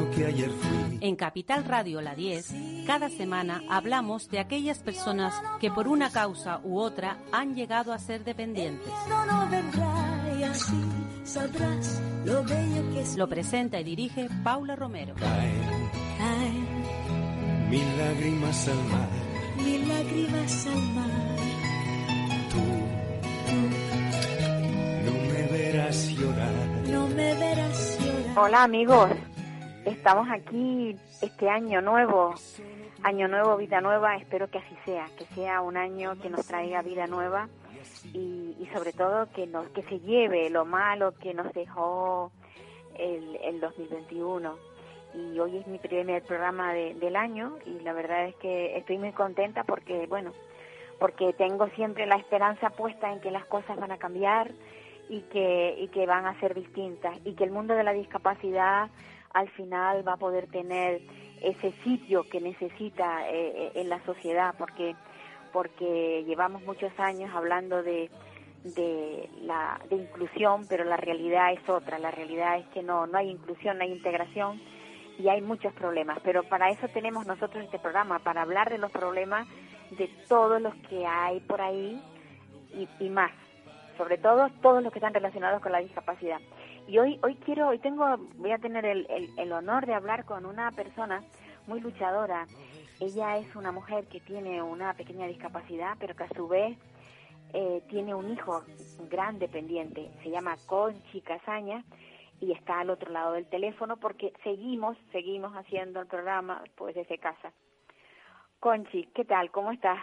niño que ayer fui. En Capital Radio La 10, cada semana hablamos de aquellas personas que por una causa u otra han llegado a ser dependientes. No, no vendrá y así sabrás lo bello que es. Lo presenta y dirige Paula Romero. Caen Caen mil lágrimas al mar. mil lágrimas al mar. Tú no me verás llorar. No me verás llorar. Hola amigos, estamos aquí este año nuevo, año nuevo, vida nueva, espero que así sea, que sea un año que nos traiga vida nueva y, y sobre todo que nos que se lleve lo malo que nos dejó el, el 2021 y hoy es mi primer programa de- del año y la verdad es que estoy muy contenta porque bueno porque tengo siempre la esperanza puesta en que las cosas van a cambiar y que, y que van a ser distintas y que el mundo de la discapacidad al final va a poder tener ese sitio que necesita eh, eh, en la sociedad porque porque llevamos muchos años hablando de, de la de inclusión pero la realidad es otra. La realidad es que no no hay inclusión no hay integración y hay muchos problemas. Pero para eso tenemos nosotros este programa para hablar de los problemas de todos los que hay por ahí y, y más sobre todo todos los que están relacionados con la discapacidad. Y hoy, hoy quiero, hoy tengo, voy a tener el, el, el honor de hablar con una persona muy luchadora. Ella es una mujer que tiene una pequeña discapacidad, pero que a su vez eh, tiene un hijo grande pendiente. Se llama Conchi Casaña y está al otro lado del teléfono porque seguimos, seguimos haciendo el programa pues desde casa. Conchi, ¿qué tal? ¿Cómo estás?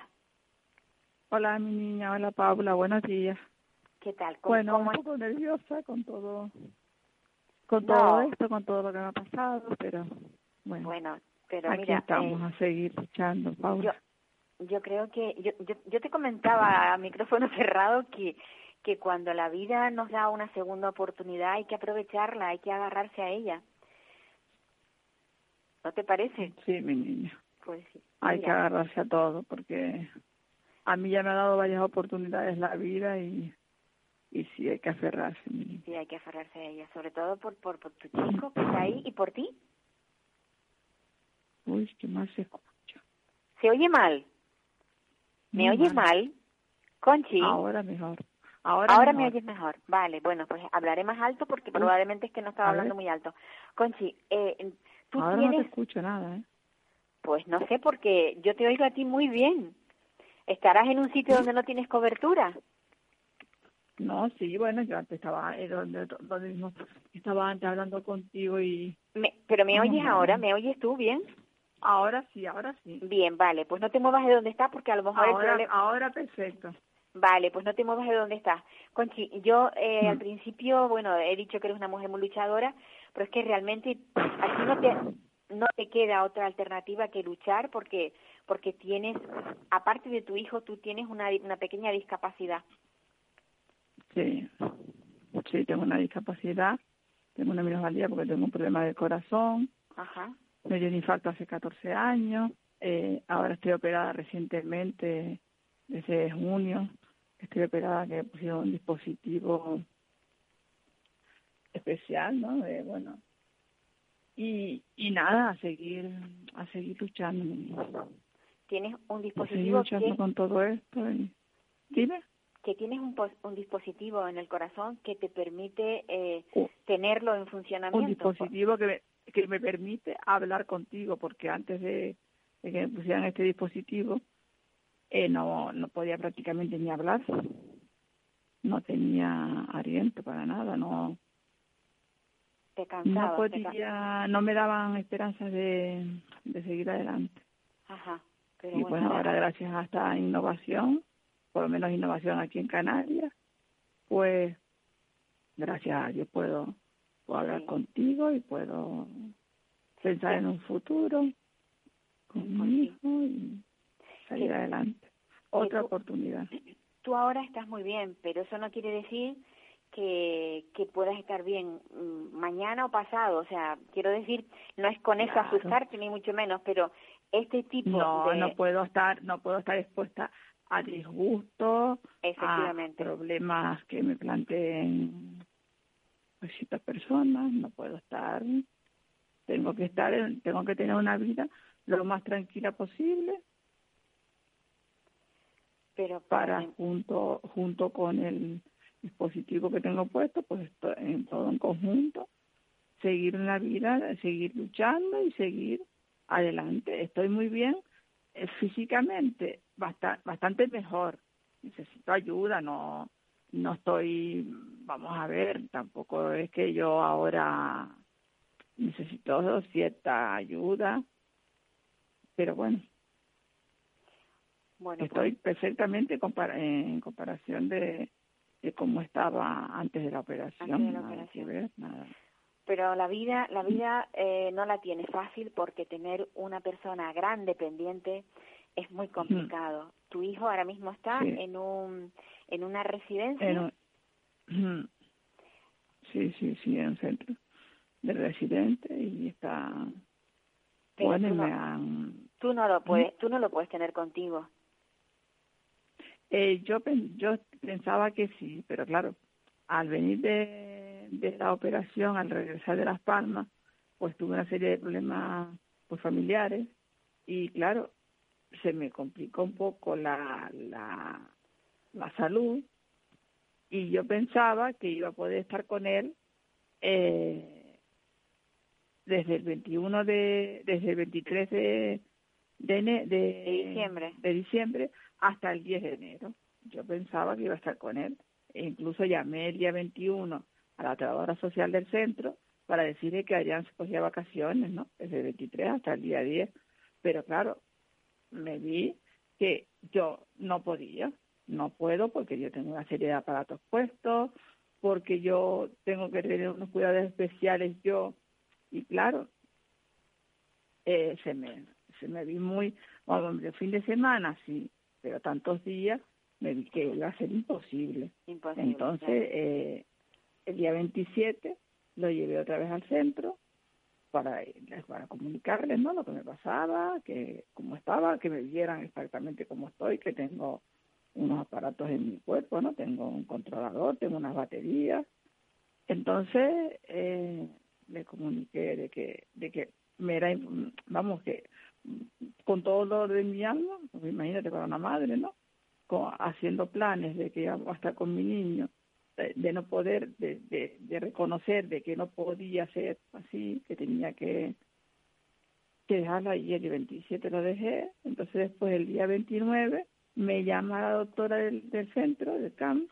Hola, mi niña. Hola, Paula. Buenos días. ¿Qué tal? ¿Cómo, Bueno, cómo un poco nerviosa con todo, con No. todo esto, con todo lo que me ha pasado, pero bueno, Bueno, pero aquí mira, estamos eh, a seguir luchando, Paula. yo creo que yo, yo, yo te comentaba a micrófono cerrado que que cuando la vida nos da una segunda oportunidad hay que aprovecharla, hay que agarrarse a ella. ¿No te parece? Sí, mi niña. Pues sí. Hay que agarrarse a todo porque a mí ya me ha dado varias oportunidades la vida y, y sí hay que aferrarse. Sí, hay que aferrarse a ella, sobre todo por, por, por tu chico que está ahí y por ti. Uy, qué mal se escucha. ¿Se oye mal? ¿Me Muy oyes mal? Conchi, Ahora mejor. Ahora, ahora me oyes mejor. Vale, bueno, pues hablaré más alto porque probablemente es que no estaba ver. hablando muy alto. Conchi, eh, tú Ahora no te tienes escucho nada, ¿eh? Pues no sé, porque yo te oigo a ti muy bien. ¿Estarás en un sitio donde no tienes cobertura? No, sí, bueno, yo antes estaba, eh, donde, donde mismo estaba antes hablando contigo y Me- ¿Pero me oyes Ajá. ahora? ¿Me oyes tú bien? ahora sí, ahora sí. Bien, vale, pues no te muevas de donde estás porque a lo mejor el Ahora, problema... ahora perfecto. Vale, pues no te muevas de donde estás. Conchi, yo eh, al Mm. principio, bueno, he dicho que eres una mujer muy luchadora, pero es que realmente a ti no te, no te queda otra alternativa que luchar porque porque tienes, aparte de tu hijo, tú tienes una, una pequeña discapacidad. Sí, sí, tengo una discapacidad, tengo una minusvalía porque tengo un problema del corazón, Ajá. me dio un infarto hace 14 años, eh, ahora estoy operada recientemente, desde junio, estoy operada que pusieron un dispositivo especial, ¿no? De, bueno, y, y nada, a seguir, a seguir luchando. Tienes un a seguir dispositivo luchando que, con todo esto. Y... Dime. Que tienes un, un dispositivo en el corazón que te permite eh, tenerlo en un funcionamiento. dispositivo que me, que me permite hablar contigo, porque antes de, de que me pusieran este dispositivo, eh, no, no podía prácticamente ni hablar. No tenía aliento para nada, no, Te no cansabas. te ca- podía, no me daban esperanzas de, de seguir adelante. Ajá. Pero y bueno, bueno, ahora gracias a esta innovación, por lo menos innovación aquí en Canarias, pues gracias a Dios puedo, puedo hablar contigo y puedo pensar en un futuro con mi hijo y adelante. Otra tú- oportunidad. Tú ahora estás muy bien, pero eso no quiere decir que, que puedas estar bien mm, mañana o pasado. O sea, quiero decir, no es con eso Claro. asustarte ni mucho menos, pero este tipo No, de... no puedo estar, no puedo estar expuesta a disgustos, a problemas que me planteen pues, ciertas personas, no puedo estar, tengo que estar, en- tengo que tener una vida lo más tranquila posible pero para junto junto con el dispositivo que tengo puesto, pues en todo en conjunto, seguir en la vida, seguir luchando y seguir adelante. Estoy muy bien eh, físicamente, basta- bastante mejor. Necesito ayuda, no no estoy, vamos a ver, tampoco es que yo ahora necesito cierta ayuda, pero bueno, bueno, pues, Estoy perfectamente compara- en comparación de, de cómo estaba antes de la operación. Antes de la nada que operación. ver, nada. pero la vida la vida eh, no la tiene fácil porque tener una persona grande pendiente es muy complicado. Tu hijo ahora mismo está Sí. en un en una residencia. En un- sí, sí, sí, en un centro de residente y está... Pero bueno, tú no- me han... Tú no lo puedes tú no lo puedes tener contigo. Eh, yo, yo pensaba que sí, pero claro, al venir de, de la operación, al regresar de Las Palmas, pues tuve una serie de problemas pues, familiares y claro, se me complicó un poco la, la, la salud y yo pensaba que iba a poder estar con él eh, desde el 21 de, desde el 23 de, de, de, De diciembre. de diciembre hasta el 10 de enero. Yo pensaba que iba a estar con él. E incluso llamé el día 21 a la trabajadora social del centro para decirle que Adrián se cogía vacaciones, ¿no? Desde el 23 hasta el día 10. Pero claro, me vi que yo no podía, no puedo porque yo tengo una serie de aparatos puestos, porque yo tengo que tener unos cuidados especiales yo, y claro, eh, se me se me vi muy, bueno, el fin de semana sí, pero tantos días me vi que iba a ser imposible. Imposible. Entonces, eh, el día 27 lo llevé otra vez al centro para, para comunicarles ¿no? lo que me pasaba, que cómo estaba, que me vieran exactamente cómo estoy, que tengo unos aparatos en mi cuerpo, no tengo un controlador, tengo unas baterías. Entonces, eh, le comuniqué de que, de que me era, vamos, que con todo el dolor de mi alma, pues imagínate para una madre, ¿no? Haciendo planes de que iba a estar con mi niño, de, no poder, de, de, de reconocer de que no podía ser así, que tenía que, que dejarlo ahí, el 27 lo dejé, entonces después el día 29 me llama la doctora del, del centro, del CAMP,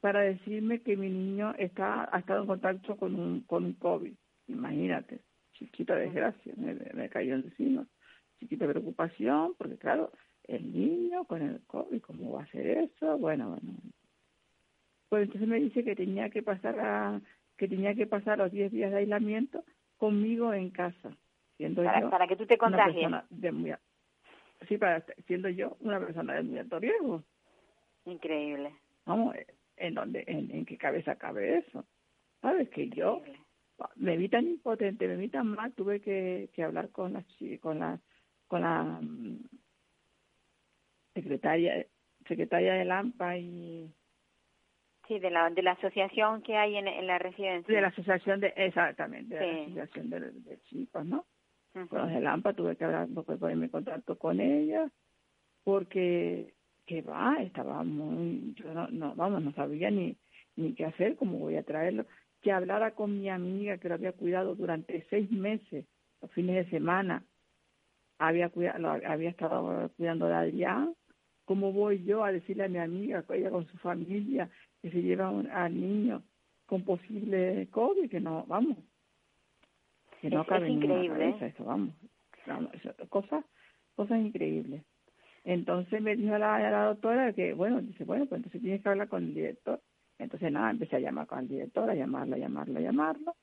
para decirme que mi niño está ha estado en contacto con un, con un COVID. Imagínate, chiquita desgracia, me, me cayó encima. Chiquita preocupación, porque claro, el niño con el COVID, ¿cómo va a ser eso? Bueno, bueno. Pues entonces me dice que tenía que pasar a, que tenía que pasar los 10 días de aislamiento conmigo en casa, siendo para, yo para que tú te contagies. de muy sí, para siendo yo una persona de muy alto riesgo. Increíble. Vamos, ¿en dónde, en, en qué cabeza cabe eso? ¿Sabes? Que yo increíble. me vi tan impotente, me vi tan mal, tuve que, que hablar con la, con la, con la mm, secretaria, secretaria del AMPA y Sí, de la de la asociación que hay en, en la residencia. de la asociación de, exactamente, de la asociación de, de chicos, ¿no? Con los del AMPA tuve que hablar, tuve que ponerme en contacto con ella, porque que va, estaba muy, yo no, no, vamos, no sabía ni, ni qué hacer, cómo voy a traerlo, que hablara con mi amiga que lo había cuidado durante seis meses, los fines de semana, había cuidado, lo había estado cuidando de Adrián, ¿cómo voy yo a decirle a mi amiga, ella con su familia, que se lleva un- al niño con posible COVID, que no, vamos, que no Es- cabe es increíble, cabeza eso, vamos, vamos, eso, cosas, cosas increíbles. Entonces me dijo la, la doctora que, bueno, dice, bueno, pues entonces tienes que hablar con el director. Entonces nada, empecé a llamar con el director, a llamarlo, a llamarlo, a llamarlo,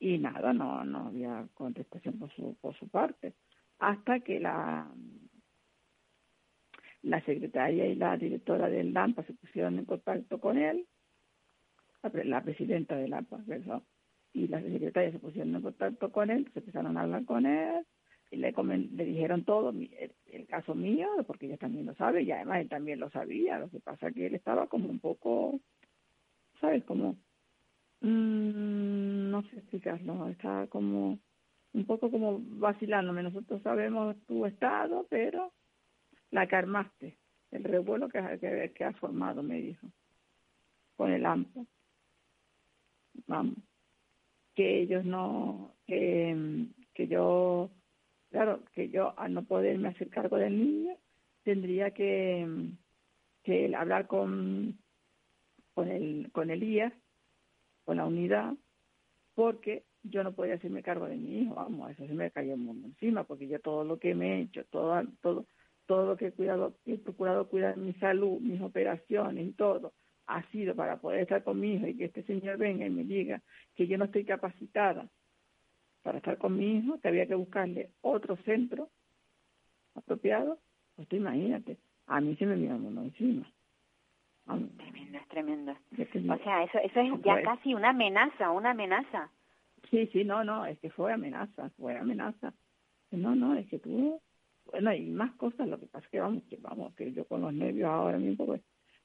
y nada, no, no había contestación por su, por su parte. Hasta que la la secretaria y la directora del LAMPA se pusieron en contacto con él, la, presidenta del AMPA, perdón, y la secretaria se pusieron en contacto con él, se empezaron a hablar con él, y le, dijeron todo, el, el, caso mío, porque ella también lo sabe, y además él también lo sabía, lo que pasa que él estaba como un poco, ¿sabes? Como, mmm, no sé explicarlo, estaba como un poco como vacilándome, nosotros sabemos tu estado, pero la calmaste, el revuelo que, que, que ha formado, me dijo, con el AMPA. Vamos, que ellos no, que, que yo, claro, que yo al no poderme hacer cargo del niño, tendría que, que hablar con, con el, con el IAS, con la unidad, porque yo no podía hacerme cargo de mi hijo, vamos, eso se me cayó el mundo encima, porque yo todo lo que me he hecho, todo, todo, todo lo que he cuidado, he procurado cuidar mi salud, mis operaciones todo, ha sido para poder estar con mi hijo y que este señor venga y me diga que yo no estoy capacitada para estar con mi hijo, que había que buscarle otro centro apropiado, pues tú imagínate, a mí se me vino mundo encima. Tremendo, es tremendo. O sea, eso, eso es ya casi una amenaza, una amenaza. Sí, sí, no, no, es que fue amenaza, fue amenaza. No, no, es que tú, bueno, hay más cosas, lo que pasa es que vamos, que vamos, que yo con los nervios ahora mismo, pues,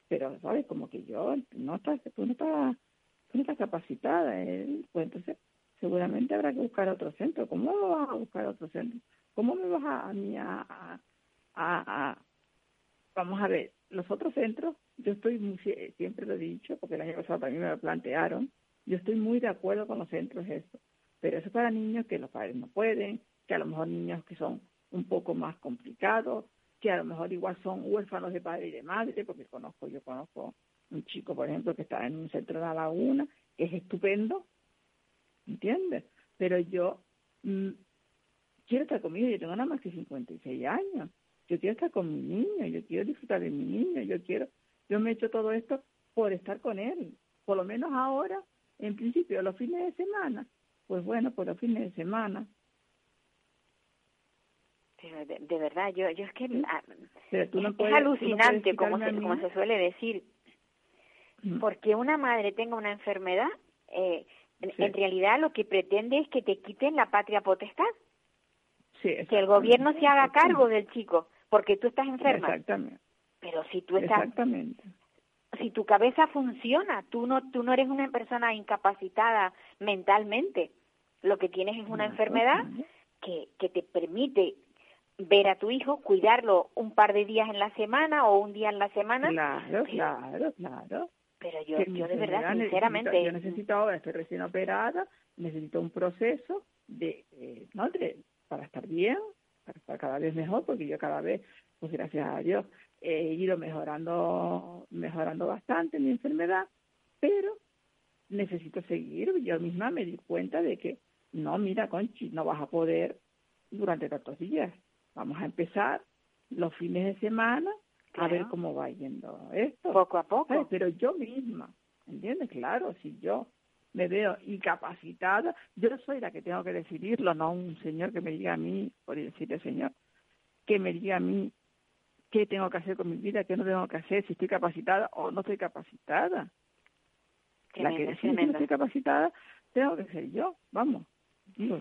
pero, ¿sabes? Como que yo, no estás, tú no estás, tú no estás capacitada, ¿eh? pues entonces seguramente habrá que buscar otro centro. ¿Cómo vas a buscar otro centro? ¿Cómo me vas a, a, a, a, vamos a ver, los otros centros, yo estoy muy, siempre lo he dicho, porque el año pasado también me lo plantearon, yo estoy muy de acuerdo con los centros eso, pero eso es para niños que los padres no pueden, que a lo mejor niños que son un poco más complicados, que a lo mejor igual son huérfanos de padre y de madre, porque conozco, yo conozco un chico, por ejemplo, que está en un centro de la laguna, que es estupendo, ¿entiendes? Pero yo mm, quiero estar conmigo, yo tengo nada más que 56 años, yo quiero estar con mi niño, yo quiero disfrutar de mi niño, yo quiero, yo me he hecho todo esto por estar con él, por lo menos ahora en principio los fines de semana, pues bueno, por los fines de semana. Pero de, verdad, yo, yo es que es, alucinante, como, se, como se suele decir, porque una madre tenga una enfermedad, eh, en, realidad lo que pretende es que te quiten la patria potestad. que el gobierno se haga cargo del chico, porque tú estás enferma. Exactamente. Pero si tú estás, Exactamente. si tu cabeza funciona, tú no, tú no eres una persona incapacitada mentalmente, lo que tienes es una enfermedad que, que te permite ver a tu hijo, cuidarlo un par de días en la semana o un día en la semana. Claro, claro, claro. Pero yo, yo de verdad, sinceramente... yo necesito ahora, estoy recién operada, necesito un proceso de, eh, ¿no? de, para estar bien, para estar cada vez mejor, porque yo cada vez, pues gracias a Dios, he ido mejorando, mejorando bastante mi enfermedad, pero necesito seguir. Yo misma me di cuenta de que no, mira, Conchi, no vas a poder durante tantos días. Vamos a empezar los fines de semana a ver cómo va yendo esto. Poco a poco. Pero yo misma, ¿entiendes? Claro, si yo me veo incapacitada, yo soy la que tengo que decidirlo, no un señor que me diga a mí, por decirle señor, que me diga a mí qué tengo que hacer con mi vida, qué no tengo que hacer, si estoy capacitada o no estoy capacitada. la que decide si no estoy capacitada tengo que ser yo, vamos. Digo,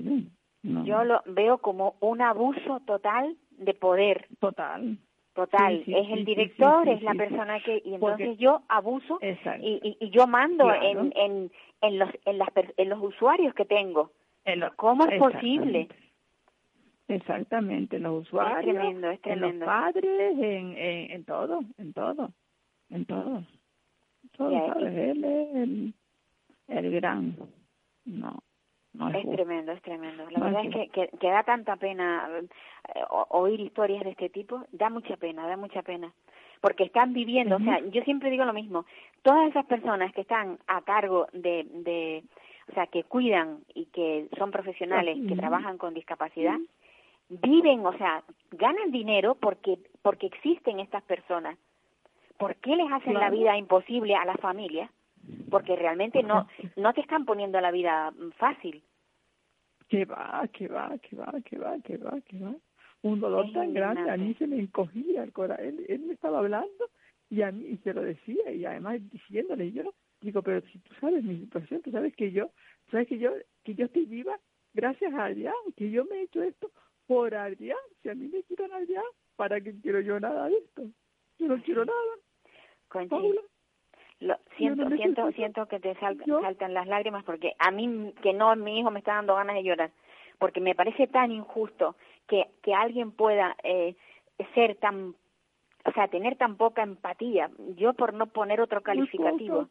Yo lo veo como un abuso total de poder. Total. Total, es el director, es la persona que y entonces yo abuso y, y, yo mando en, en, en los en las en los usuarios que tengo. ¿Cómo es posible? Exactamente, los usuarios, tremendo, es en los padres, en, en, todo, en todo, en todo. Todo, ¿sabes? Él es el, el gran. No, no es, tremendo, es tremendo. La verdad es que, que, da tanta pena eh, oír historias de este tipo, da mucha pena, da mucha pena. Porque están viviendo, o sea, yo siempre digo lo mismo, todas esas personas que están a cargo de, de o sea, que cuidan y que son profesionales, que trabajan con discapacidad, viven, o sea, ganan dinero porque porque existen estas personas. ¿Por qué les hacen la vida imposible a las familias? Porque realmente no no te están poniendo la vida fácil. Que va, que va, que va, que va, que va, que va. un dolor Es tan grande, a mí se me encogía el corazón. Él, él me estaba hablando y a mí y se lo decía y además diciéndole, y yo digo, pero si tú sabes mi situación, tú sabes que yo, sabes que yo, que yo estoy viva gracias a Adrián, que yo me he hecho esto por Adrián. Si a mí me quitan Adrián, ¿para qué quiero yo nada de esto? Yo no quiero nada, Conchi, Paula. Lo, siento, siento, siento que te sal- saltan las lágrimas porque a mí que no, mi hijo me está dando ganas de llorar, porque me parece tan injusto que, que alguien pueda eh, ser tan, o sea, tener tan poca empatía. Yo por no poner otro calificativo.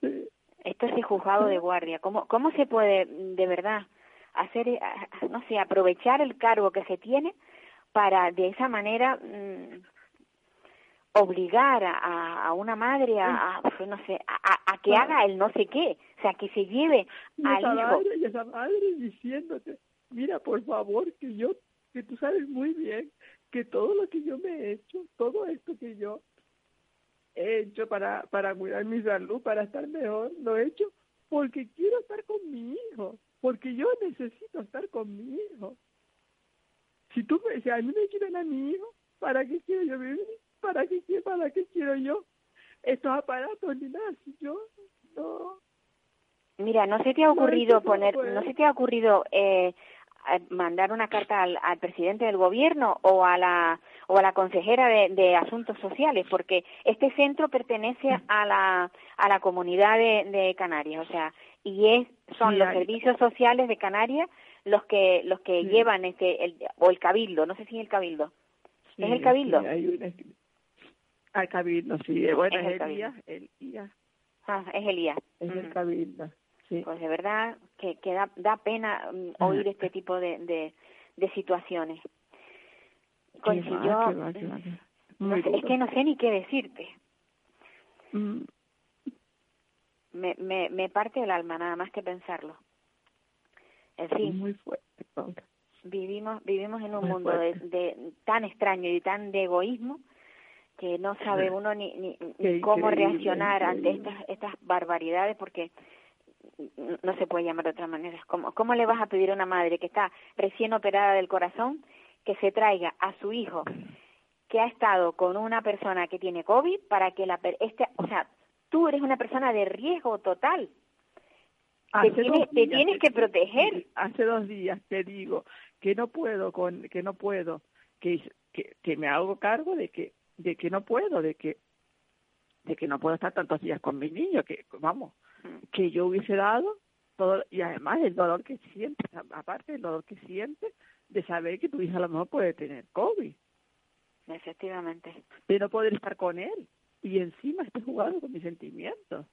Sí. Esto es el juzgado de guardia. ¿Cómo, cómo se puede, de verdad, hacer, eh, no sé, aprovechar el cargo que se tiene para de esa manera mm, obligar a- a, una madre a, a, pues, no sé, a, a- a que haga el no sé qué, o sea, que se lleve Y al esa hijo. madre, y esa madre diciéndote, mira, por favor, que yo, que tú sabes muy bien que todo lo que yo me he hecho, todo esto que yo he hecho para, para cuidar mi salud, para estar mejor, lo he hecho porque quiero estar con mi hijo, porque yo necesito estar con mi hijo. Si tú me, si a mí me quieren a mi hijo, ¿para qué quiero yo vivir? ¿Para qué, quiero- para qué quiero yo estos aparatos ni nada? Si yo no, Mira, ¿no se te ha ocurrido no poner, no se te ha ocurrido eh, mandar una carta al, al presidente del gobierno o a la o a la consejera de, de asuntos sociales? Porque este centro pertenece a la a la comunidad de, de Canarias, o sea, y es son los servicios sociales de Canarias los que los que Sí. llevan este el, o el cabildo, no sé si es el cabildo. ¿Es el cabildo? sí, hay una- Al cabildo, sí. Bueno, Es es, el. Elías, el Elías, Ah, es Elías. es el Ujú. cabildo, sí. Pues de verdad que, que da, da pena mm, oír este tipo de, de, de situaciones. Conchi, Qué va, yo, qué va, qué va, qué va. no Muy sé, es que no sé ni qué decirte. Mm, Me, me, me parte el alma nada más que pensarlo. En fin, Muy fuerte, Paula. vivimos vivimos en un Muy mundo de, de tan extraño y tan de egoísmo que no sabe uno ni, ni, ni cómo reaccionar ante estas estas barbaridades porque no se puede llamar de otra manera. ¿Cómo, ¿Cómo le vas a pedir a una madre que está recién operada del corazón que se traiga a su hijo que ha estado con una persona que tiene COVID para que la este, o sea, tú eres una persona de riesgo total. Hace tienes- te tienes que proteger. Hace dos días te digo que no puedo, con que no puedo, que, que, que me hago cargo de que de que no puedo, de que de que no puedo estar tantos días con mi niño, que vamos, que yo hubiese dado todo y además el dolor que sientes, aparte del dolor que sientes de saber que tu hija a lo mejor puede tener COVID, Efectivamente. de no poder estar con él y encima estés jugando con mis sentimientos.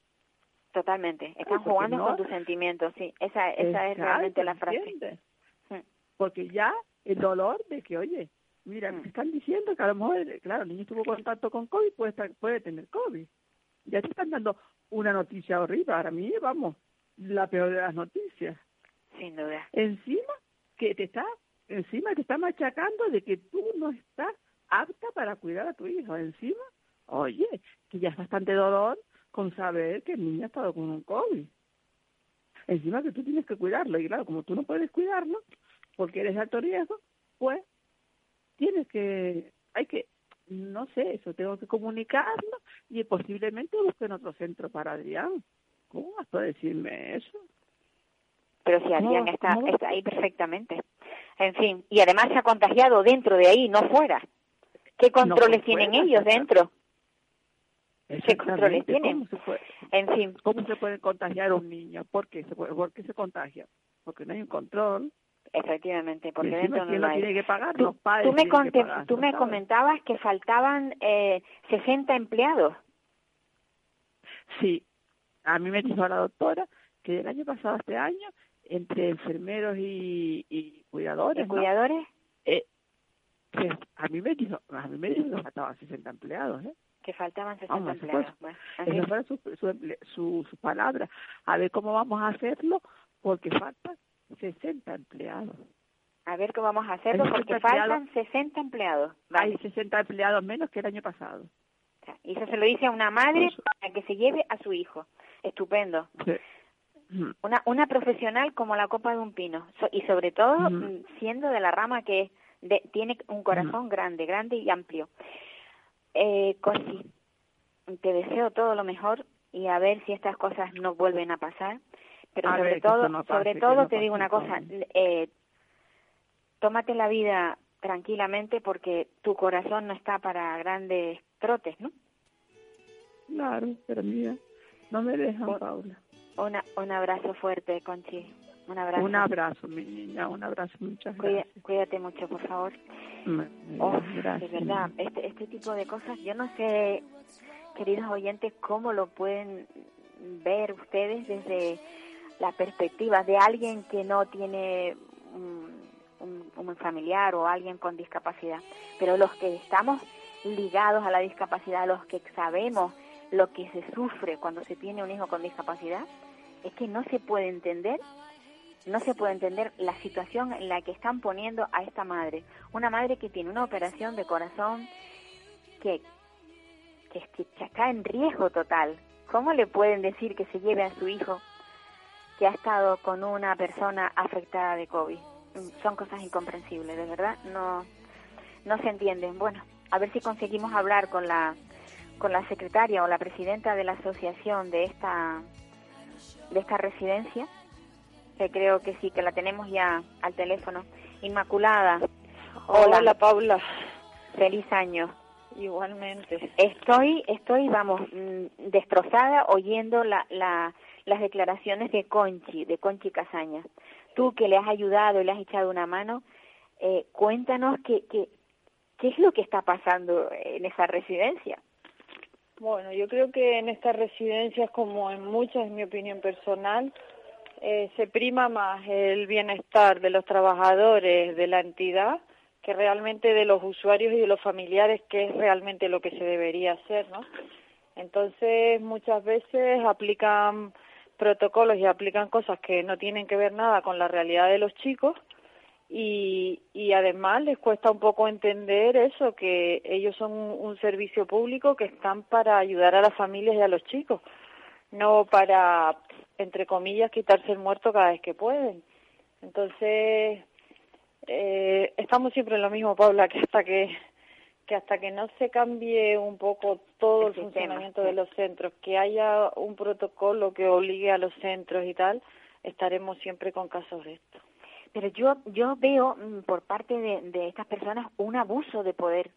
Totalmente. Están jugando no- con tus sentimientos, sí. Esa, esa es realmente la frase. Mm. Porque ya el dolor de que, oye, mira, Mm. te están diciendo que a lo mejor, claro, el niño tuvo contacto con COVID, puede, estar, puede tener COVID. Ya te están dando una noticia horrible. Para mí, vamos, la peor de las noticias. Sin duda. Encima que te está, encima te está machacando de que tú no estás apta para cuidar a tu hijo. Encima, oye, que ya es bastante dolor con saber que el niño ha estado con un COVID. Encima que tú tienes que cuidarlo. Y claro, como tú no puedes cuidarlo, porque eres de alto riesgo, pues que, hay que, no sé, eso, tengo que comunicarlo y posiblemente busquen otro centro para Adrián. ¿Cómo vas a decirme eso? Pero si Adrián No, está, no. está ahí perfectamente. En fin, y además se ha contagiado dentro de ahí, no fuera. ¿Qué controles tienen fuera, ellos dentro? ¿Qué controles tienen? ¿Cómo se puede, En fin, cómo se puede contagiar un niño? ¿Por qué se, puede, ¿Por qué se contagia? Porque no hay un control. Efectivamente, porque dentro ¿quién no lo hay. tiene que pagar? Los padres tú me, comentabas que faltaban eh, 60 empleados. Sí, a mí me dijo la doctora que el año pasado, este año, entre enfermeros y, y cuidadores, ¿Y ¿no? cuidadores? Eh, que a mí me dijo, a mí me dijo que faltaban 60 empleados, ¿eh? Que faltaban 60 Vamos, eso empleados. Bueno. Esas fueron sus su, su, sus palabras. A ver cómo vamos a hacerlo, porque faltan 60 empleados. A ver cómo vamos a hacerlo, porque 60 faltan 60 empleados. Vale. Hay 60 empleados menos que el año pasado. Y eso se lo dice a una madre para que se lleve a su hijo. Estupendo. Sí. Mm. Una, una profesional como la copa de un pino. So- y sobre todo, Ujú. mm, siendo de la rama que de, tiene un corazón grande, grande y amplio. Eh, te deseo todo lo mejor y a ver si estas cosas no vuelven a pasar. Pero A sobre ver, todo, esto no pase, sobre todo no te digo una cosa, eh, tómate la vida tranquilamente porque tu corazón no está para grandes trotes, ¿no? Claro, pero mira, no me dejan, Un- Paula. Una, un abrazo fuerte, Conchi. Un abrazo. Un abrazo, mi niña, un abrazo, muchas Cuida- gracias. cuídate mucho, por favor. Oh, gracias. de verdad, este, este tipo de cosas, yo no sé, queridos oyentes, cómo lo pueden ver ustedes desde la perspectiva de alguien que no tiene un, un- familiar o alguien con discapacidad. Pero los que estamos ligados a la discapacidad, los que sabemos lo que se sufre cuando se tiene un hijo con discapacidad, es que no se puede entender no se puede entender la situación en la que están poniendo a esta madre. Una madre que tiene una operación de corazón que, que- que está en riesgo total. ¿Cómo le pueden decir que se lleve a su hijo que ha estado con una persona afectada de COVID? Son cosas incomprensibles, de verdad. No, no se entienden. Bueno, a ver si conseguimos hablar con la con la secretaria o la presidenta de la asociación de esta de esta residencia que creo que sí, que la tenemos ya al teléfono. Inmaculada, Hola, Paula. feliz año. Igualmente. Estoy, estoy, vamos, mm, destrozada oyendo la, la, las declaraciones de Conchi, de Conchi Casaña. Tú que le has ayudado y le has echado una mano, eh, cuéntanos qué, qué, qué es lo que está pasando en esa residencia. Bueno, yo creo que en estas residencias, como en muchas, en mi opinión personal, eh, se prima más el bienestar de los trabajadores de la entidad que realmente de los usuarios y de los familiares, que es realmente lo que se debería hacer, ¿no? Entonces, muchas veces aplican protocolos y aplican cosas que no tienen que ver nada con la realidad de los chicos y, y además les cuesta un poco entender eso, que ellos son un, servicio público que están para ayudar a las familias y a los chicos, no para, entre comillas, quitarse el muerto cada vez que pueden. Entonces, eh, estamos siempre en lo mismo, Paula, que hasta que que hasta que no se cambie un poco todo El el, sistema, funcionamiento sí. de los centros, que haya un protocolo que obligue a los centros y tal, estaremos siempre con casos de esto. Pero yo, yo veo mm, por parte de, de estas personas un abuso de poder.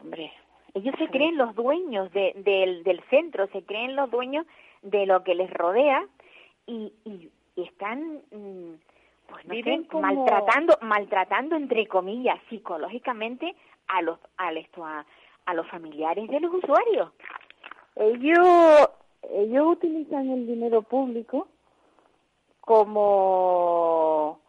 Hombre, Ellos se creen los dueños de- del, del centro, se creen los dueños de lo que les rodea y, y, y están mm, pues no Viven sé, como- maltratando, maltratando entre comillas psicológicamente a los a, esto, a, a los familiares de los usuarios. ellos ellos utilizan el dinero público como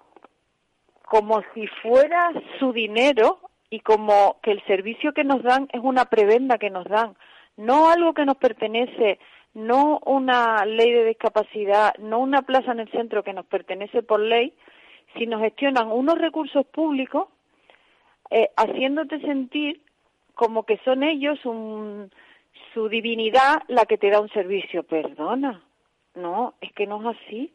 como si fuera su dinero y como que el servicio que nos dan es una prebenda que nos dan, no algo que nos pertenece, no una ley de discapacidad, no una plaza en el centro que nos pertenece por ley, sino gestionan unos recursos públicos eh, haciéndote sentir como que son ellos un, su divinidad la que te da un servicio. Perdona, no, es que no es así.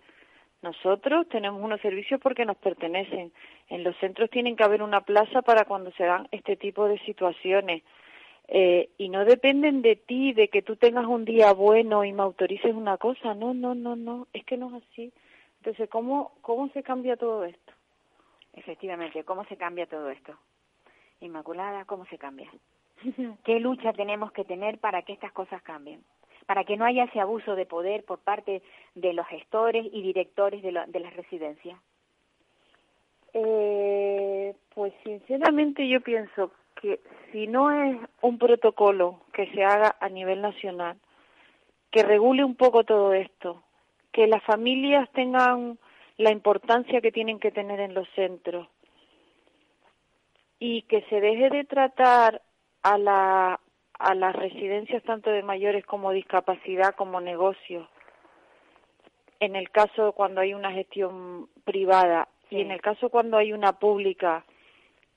Nosotros tenemos unos servicios porque nos pertenecen. En los centros tienen que haber una plaza para cuando se dan este tipo de situaciones. Eh, y no dependen de ti, de que tú tengas un día bueno y me autorices una cosa. No, no, no, no. Es que no es así. Entonces, ¿cómo, cómo se cambia todo esto? Efectivamente, ¿cómo se cambia todo esto? Inmaculada, ¿cómo se cambia? ¿Qué lucha tenemos que tener para que estas cosas cambien? Para que no haya ese abuso de poder por parte de los gestores y directores de, lo- de las residencias. Eh, pues sinceramente yo pienso que si no es un protocolo que se haga a nivel nacional, que regule un poco todo esto, que las familias tengan la importancia que tienen que tener en los centros y que se deje de tratar a la a las residencias tanto de mayores como discapacidad como negocios en el caso cuando hay una gestión privada Sí. y en el caso cuando hay una pública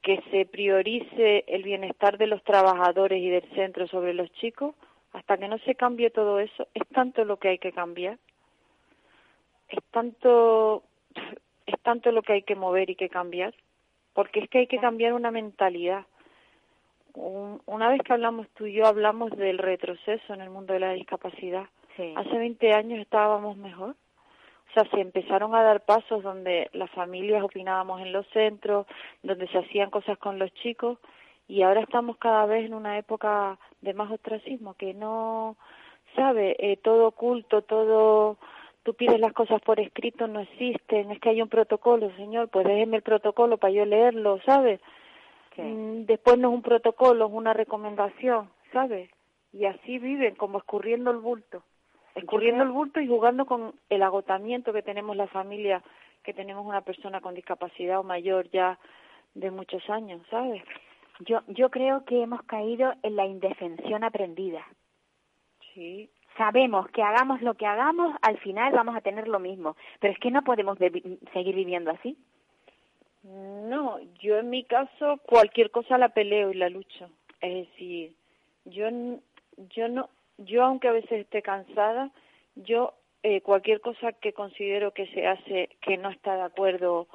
que se priorice el bienestar de los trabajadores y del centro sobre los chicos, hasta que no se cambie todo eso, es tanto lo que hay que cambiar, es tanto, es tanto lo que hay que mover y que cambiar. Porque es que hay que cambiar una mentalidad. una vez que hablamos tú y yo, hablamos del retroceso en el mundo de la discapacidad. Hace 20 años estábamos mejor. O sea, se empezaron a dar pasos donde las familias opinábamos en los centros, donde se hacían cosas con los chicos, y ahora estamos cada vez en una época de más ostracismo, que no, sabe, eh, todo oculto, todo tú pides las cosas por escrito, no existen, es que hay un protocolo, señor, pues déjeme el protocolo para yo leerlo, ¿sabe? Mm, después no es un protocolo, es una recomendación, ¿sabe? Y así viven, como escurriendo el bulto, escurriendo el bulto y jugando con el agotamiento que tenemos la familia, que tenemos una persona con discapacidad o mayor ya de muchos años, ¿sabes? Yo, yo creo que hemos caído en la indefensión aprendida. Sí, sabemos que hagamos lo que hagamos, al final vamos a tener lo mismo. Pero es que no podemos seguir viviendo así. No, yo en mi caso cualquier cosa la peleo y la lucho. Es decir, yo, yo no, yo aunque a veces esté cansada, yo eh, cualquier cosa que considero que se hace que no está de acuerdo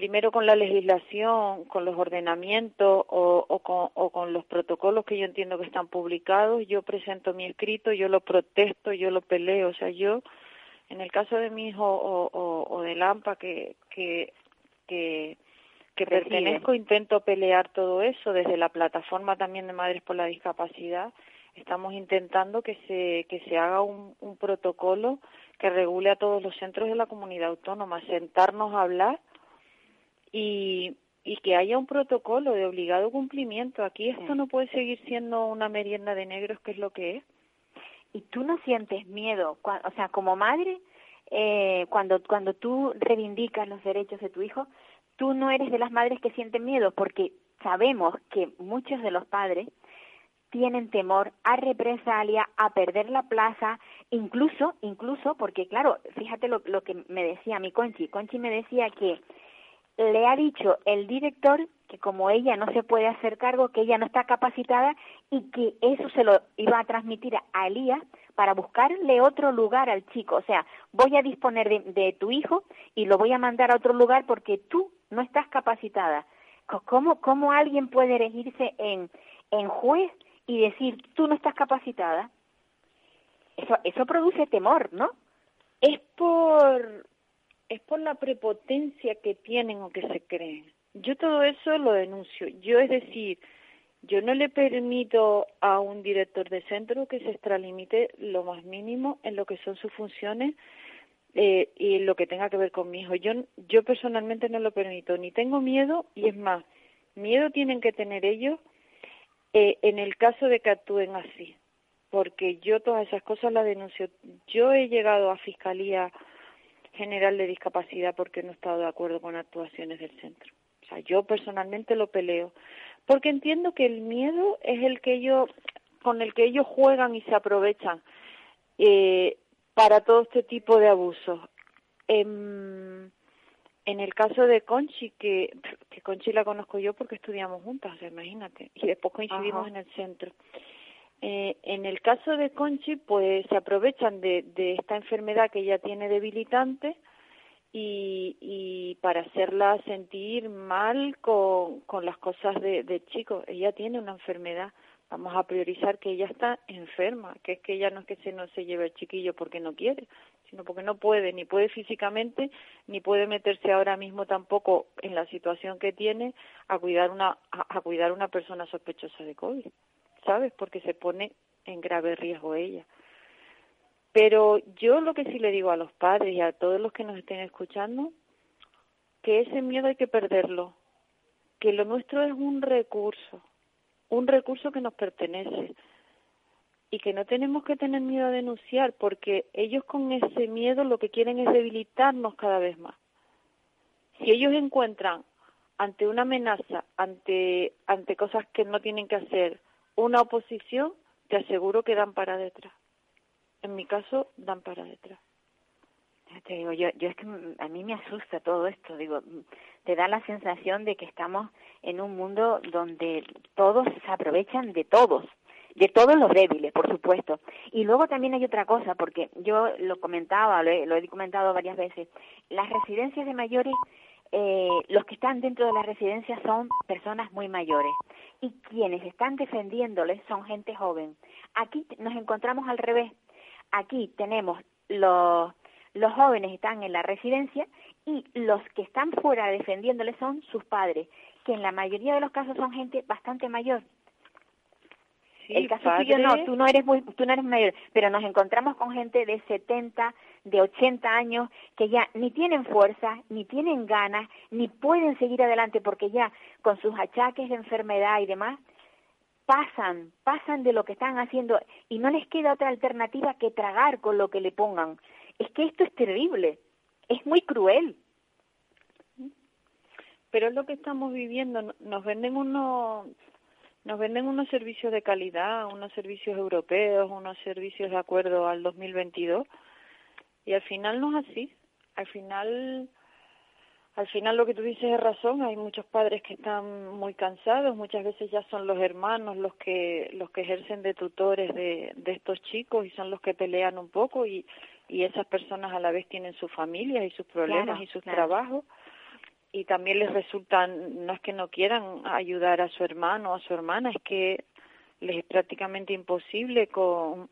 primero con la legislación, con los ordenamientos o, con, o, con, los protocolos que yo entiendo que están publicados, yo presento mi escrito, yo lo protesto, yo lo peleo. O sea, yo, en el caso de mi hijo o, o de Lampa, que, que, que, que pertenezco, intento pelear todo eso desde la plataforma también de Madres por la Discapacidad. Estamos intentando que se, que se haga un, un protocolo que regule a todos los centros de la comunidad autónoma, sentarnos a hablar y, y que haya un protocolo de obligado cumplimiento. Aquí esto no puede seguir siendo una merienda de negros, que es lo que es. ¿Y tú no sientes miedo? O sea, como madre, eh, cuando, cuando tú reivindicas los derechos de tu hijo, tú no eres de las madres que sienten miedo, porque sabemos que muchos de los padres tienen temor a represalia, a perder la plaza, incluso, incluso, porque claro, fíjate lo, lo que me decía mi Conchi. Conchi me decía que le ha dicho el director que como ella no se puede hacer cargo, que ella no está capacitada y que eso se lo iba a transmitir a Elías para buscarle otro lugar al chico. O sea, voy a disponer de, tu hijo y lo voy a mandar a otro lugar porque tú no estás capacitada. ¿Cómo, cómo alguien puede elegirse en, en juez y decir, tú no estás capacitada? Eso, eso produce temor, ¿no? Es por es por la prepotencia que tienen o que se creen. Yo todo eso lo denuncio. Yo, es decir, yo no le permito a un director de centro que se extralimite lo más mínimo en lo que son sus funciones eh, y en lo que tenga que ver con mi hijo. Yo, yo personalmente no lo permito, ni tengo miedo, y es más, miedo tienen que tener ellos eh, en el caso de que actúen así, porque yo todas esas cosas las denuncio. Yo he llegado a fiscalía general de discapacidad porque no he estado de acuerdo con actuaciones del centro. O sea, yo personalmente lo peleo porque entiendo que el miedo es el que ellos con el que ellos juegan y se aprovechan eh, para todo este tipo de abusos. En, en el caso de Conchi, que, que Conchi la conozco yo porque estudiamos juntas, o sea, imagínate, y después coincidimos en el centro. Eh, en el caso de Conchi, pues se aprovechan de, esta enfermedad que ella tiene debilitante y, para hacerla sentir mal con, las cosas de, de chico. Ella tiene una enfermedad. Vamos a priorizar que ella está enferma, que es que ella no es que se no se lleve el chiquillo porque no quiere, sino porque no puede, ni puede físicamente, ni puede meterse ahora mismo tampoco en la situación que tiene a cuidar una a, a cuidar una persona sospechosa de COVID. ¿Sabes? Porque se pone en grave riesgo ella. Pero yo lo que sí le digo a los padres y a todos los que nos estén escuchando, que ese miedo hay que perderlo, que lo nuestro es un recurso, un recurso que nos pertenece y que no tenemos que tener miedo a denunciar porque ellos con ese miedo lo que quieren es debilitarnos cada vez más. Si ellos encuentran ante una amenaza, ante, ante cosas que no tienen que hacer, una oposición, te aseguro que dan para detrás. En mi caso, dan para detrás. Te digo, yo, yo es que a mí me asusta todo esto, digo, te da la sensación de que estamos en un mundo donde todos se aprovechan de todos, de todos los débiles, por supuesto. Y luego también hay otra cosa, porque yo lo comentaba, lo he, lo he comentado varias veces, las residencias de mayores eh, los que están dentro de las residencias son personas muy mayores y quienes están defendiéndoles son gente joven. Aquí nos encontramos al revés. Aquí tenemos los, los jóvenes están en la residencia y los que están fuera defendiéndoles son sus padres, que en la mayoría de los casos son gente bastante mayor. El caso tuyo no, tú no eres muy, tú no eres mayor, pero nos encontramos con gente de 70, de 80 años que ya ni tienen fuerza, ni tienen ganas, ni pueden seguir adelante porque ya con sus achaques de enfermedad y demás pasan, pasan de lo que están haciendo y no les queda otra alternativa que tragar con lo que le pongan. Es que esto es terrible, es muy cruel. Pero es lo que estamos viviendo, nos venden unos nos venden unos servicios de calidad, unos servicios europeos, unos servicios de acuerdo al 2022 y al final no es así. Al final al final lo que tú dices es razón, hay muchos padres que están muy cansados, muchas veces ya son los hermanos los que los que ejercen de tutores de, de estos chicos y son los que pelean un poco y, y esas personas a la vez tienen sus familias y sus problemas y sus trabajos y también les resulta, no es que no quieran ayudar a su hermano o a su hermana, es que les es prácticamente imposible con,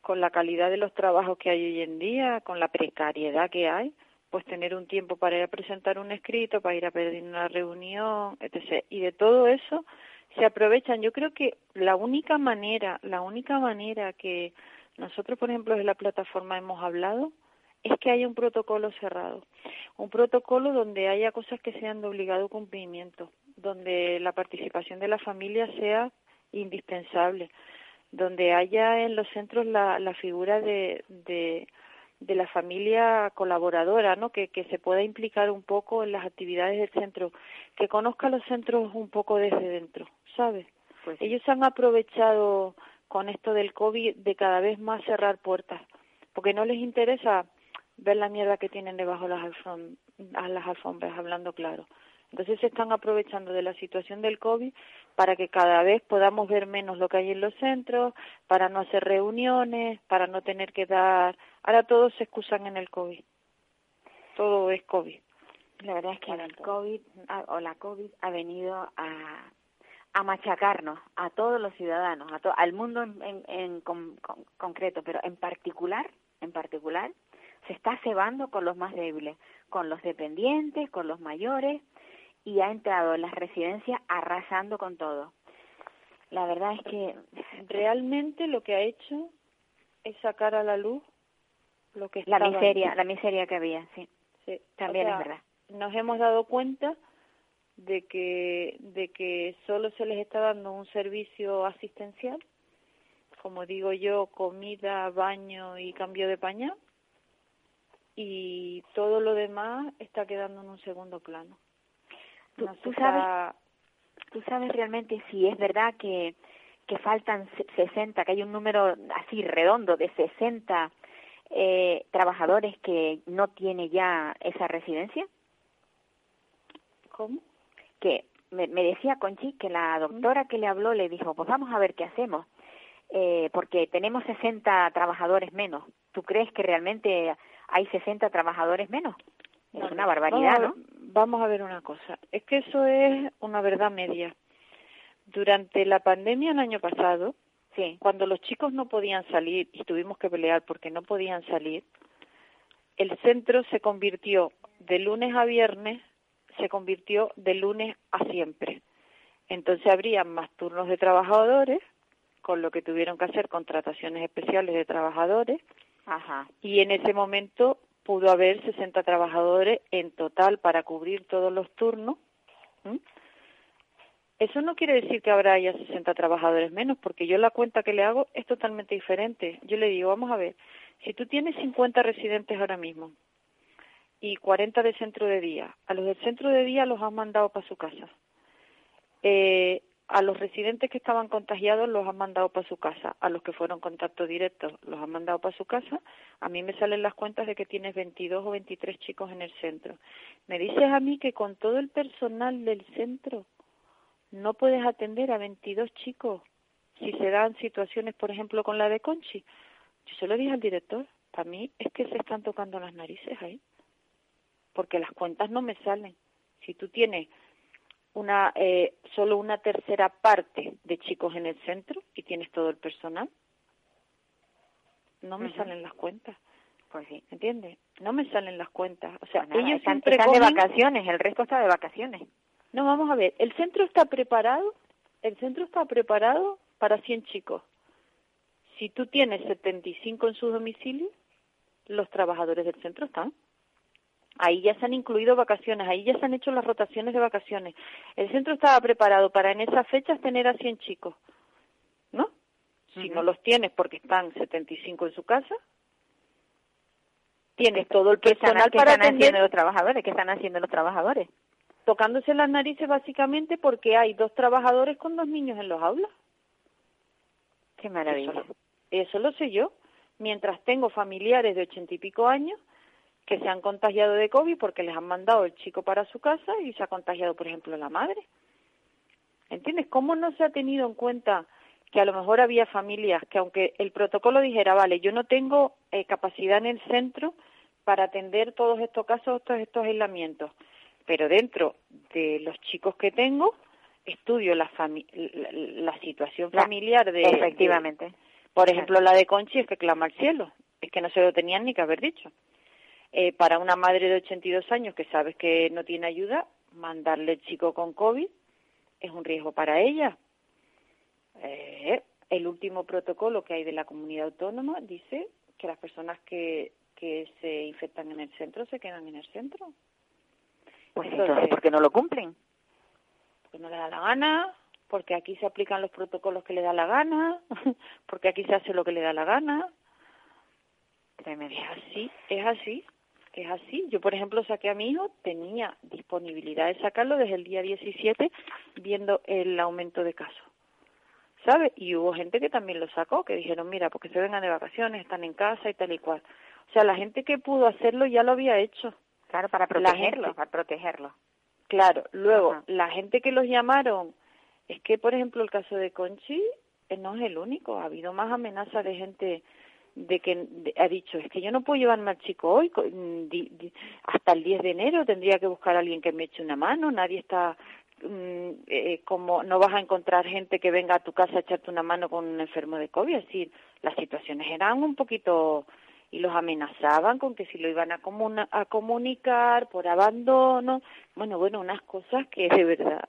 con la calidad de los trabajos que hay hoy en día, con la precariedad que hay, pues tener un tiempo para ir a presentar un escrito, para ir a pedir una reunión, etc. Y de todo eso se aprovechan. Yo creo que la única manera, la única manera que nosotros, por ejemplo, de la plataforma hemos hablado, es que haya un protocolo cerrado, un protocolo donde haya cosas que sean de obligado cumplimiento, donde la participación de la familia sea indispensable, donde haya en los centros la, la figura de, de, de la familia colaboradora, ¿no? Que, que se pueda implicar un poco en las actividades del centro, que conozca los centros un poco desde dentro, ¿sabes? Pues Ellos han aprovechado con esto del COVID de cada vez más cerrar puertas, porque no les interesa ver la mierda que tienen debajo las, a las alfombras, hablando claro. Entonces se están aprovechando de la situación del COVID para que cada vez podamos ver menos lo que hay en los centros, para no hacer reuniones, para no tener que dar... Ahora todos se excusan en el COVID. Todo es COVID. La verdad es que el COVID o la COVID ha venido a, a machacarnos, a todos los ciudadanos, a al mundo en, en, concreto, pero en particular, en particular, se está cebando con los más débiles, con los dependientes, con los mayores, y ha entrado en las residencias arrasando con todo. La verdad es que realmente lo que ha hecho es sacar a la luz lo que la miseria, la miseria que había, sí. Sí, también es verdad. Nos hemos dado cuenta de que de que solo se les está dando un servicio asistencial, como digo yo, comida, baño y cambio de pañal y todo lo demás está quedando en un segundo plano. ¿Tú, sabes, ¿Tú sabes realmente si es verdad que, que faltan 60, que hay un número así redondo de 60 eh, trabajadores que no tiene ya esa residencia? ¿Cómo? Que me, me decía Conchi que la doctora que le habló le dijo, pues vamos a ver qué hacemos, eh, porque tenemos 60 trabajadores menos. ¿Tú crees que realmente hay 60 trabajadores menos. Es una barbaridad, ¿no? Vamos a ver una cosa. Es que eso es una verdad media. Durante la pandemia el año pasado, sí. cuando los chicos no podían salir y tuvimos que pelear porque no podían salir, el centro se convirtió de lunes a viernes, se convirtió de lunes a siempre. Entonces habrían más turnos de trabajadores, con lo que tuvieron que hacer contrataciones especiales de trabajadores, Ajá. Y en ese momento pudo haber 60 trabajadores en total para cubrir todos los turnos. Eso no quiere decir que habrá haya 60 trabajadores menos, porque yo la cuenta que le hago es totalmente diferente. Yo le digo, vamos a ver, si tú tienes 50 residentes ahora mismo y 40 de centro de día, a los del centro de día los has mandado para su casa. Eh, a los residentes que estaban contagiados los han mandado para su casa, a los que fueron contacto directo los han mandado para su casa. A mí me salen las cuentas de que tienes 22 o 23 chicos en el centro. Me dices a mí que con todo el personal del centro no puedes atender a 22 chicos si se dan situaciones, por ejemplo, con la de Conchi. Yo se lo dije al director, para mí es que se están tocando las narices ahí. porque las cuentas no me salen. Si tú tienes una eh, solo una tercera parte de chicos en el centro y tienes todo el personal, no me salen las cuentas, Pues sí. ¿entiendes? No me salen las cuentas. O sea, Pues nada, ellos están, siempre están de vacaciones, el resto está de vacaciones. No, vamos a ver, el centro está preparado, el centro está preparado para 100 chicos. Si tú tienes 75 en su domicilio, los trabajadores del centro están. Ahí ya se han incluido vacaciones, ahí ya se han hecho las rotaciones de vacaciones. El centro estaba preparado para en esas fechas tener a 100 chicos, ¿no? Si no los tienes porque están 75 en su casa, tienes todo el ¿Qué están, personal qué para están atender haciendo los trabajadores? ¿Qué están haciendo los trabajadores? tocándose las narices básicamente porque hay dos trabajadores con dos niños en los aulas. Qué maravilla. Eso lo sé yo. Mientras tengo familiares de ochenta y pico años que se han contagiado de COVID porque les han mandado el chico para su casa y se ha contagiado, por ejemplo, la madre. ¿Entiendes? ¿Cómo no se ha tenido en cuenta que a lo mejor había familias que aunque el protocolo dijera, vale, yo no tengo eh, capacidad en el centro para atender todos estos casos, todos estos aislamientos, pero dentro de los chicos que tengo, estudio la, fami- la, la situación familiar de... Efectivamente. de- por ejemplo, la de Conchi es que clama al cielo, es que no se lo tenían ni que haber dicho. Eh, para una madre de 82 años que sabes que no tiene ayuda, mandarle el chico con COVID es un riesgo para ella. Eh, el último protocolo que hay de la comunidad autónoma dice que las personas que, que se infectan en el centro se quedan en el centro. Pues Entonces- entonces, ¿por qué no lo cumplen? porque no le da la gana, porque aquí se aplican los protocolos que le da la gana, porque aquí se hace lo que le da la gana. Es así, es así, es así. Yo, por ejemplo, saqué a mi hijo, tenía disponibilidad de sacarlo desde el día 17, viendo el aumento de casos. ¿Sabes? Y hubo gente que también lo sacó, que dijeron, mira, porque se vengan de vacaciones, están en casa y tal y cual. O sea, la gente que pudo hacerlo ya lo había hecho. Claro, para protegerlo, gente- para protegerlo. Claro, luego, Ajá. la gente que los llamaron, es que, por ejemplo, el caso de Conchi eh, no es el único. Ha habido más amenazas de gente de que de- ha dicho, es que yo no puedo llevarme al chico hoy, mm, di- di- hasta el 10 de enero tendría que buscar a alguien que me eche una mano, nadie está mm, eh, como, no vas a encontrar gente que venga a tu casa a echarte una mano con un enfermo de COVID, es decir, las situaciones eran un poquito y los amenazaban con que si lo iban a, comuna- a comunicar por abandono, bueno, bueno, unas cosas que de verdad.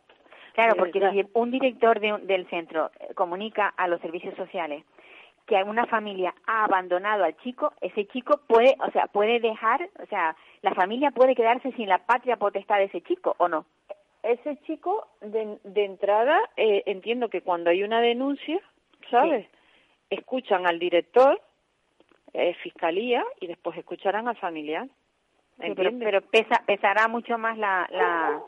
Claro, de porque verdad. si un director de del centro eh, comunica a los servicios sociales que una familia ha abandonado al chico, ese chico puede, o sea, puede dejar, o sea, la familia puede quedarse sin la patria potestad de ese chico, ¿o no? ese chico de, de entrada eh, entiendo que cuando hay una denuncia, ¿sabes? Escuchan al director, eh, fiscalía y después escucharán al familiar. Sí, pero, pesa, pesará mucho más la... la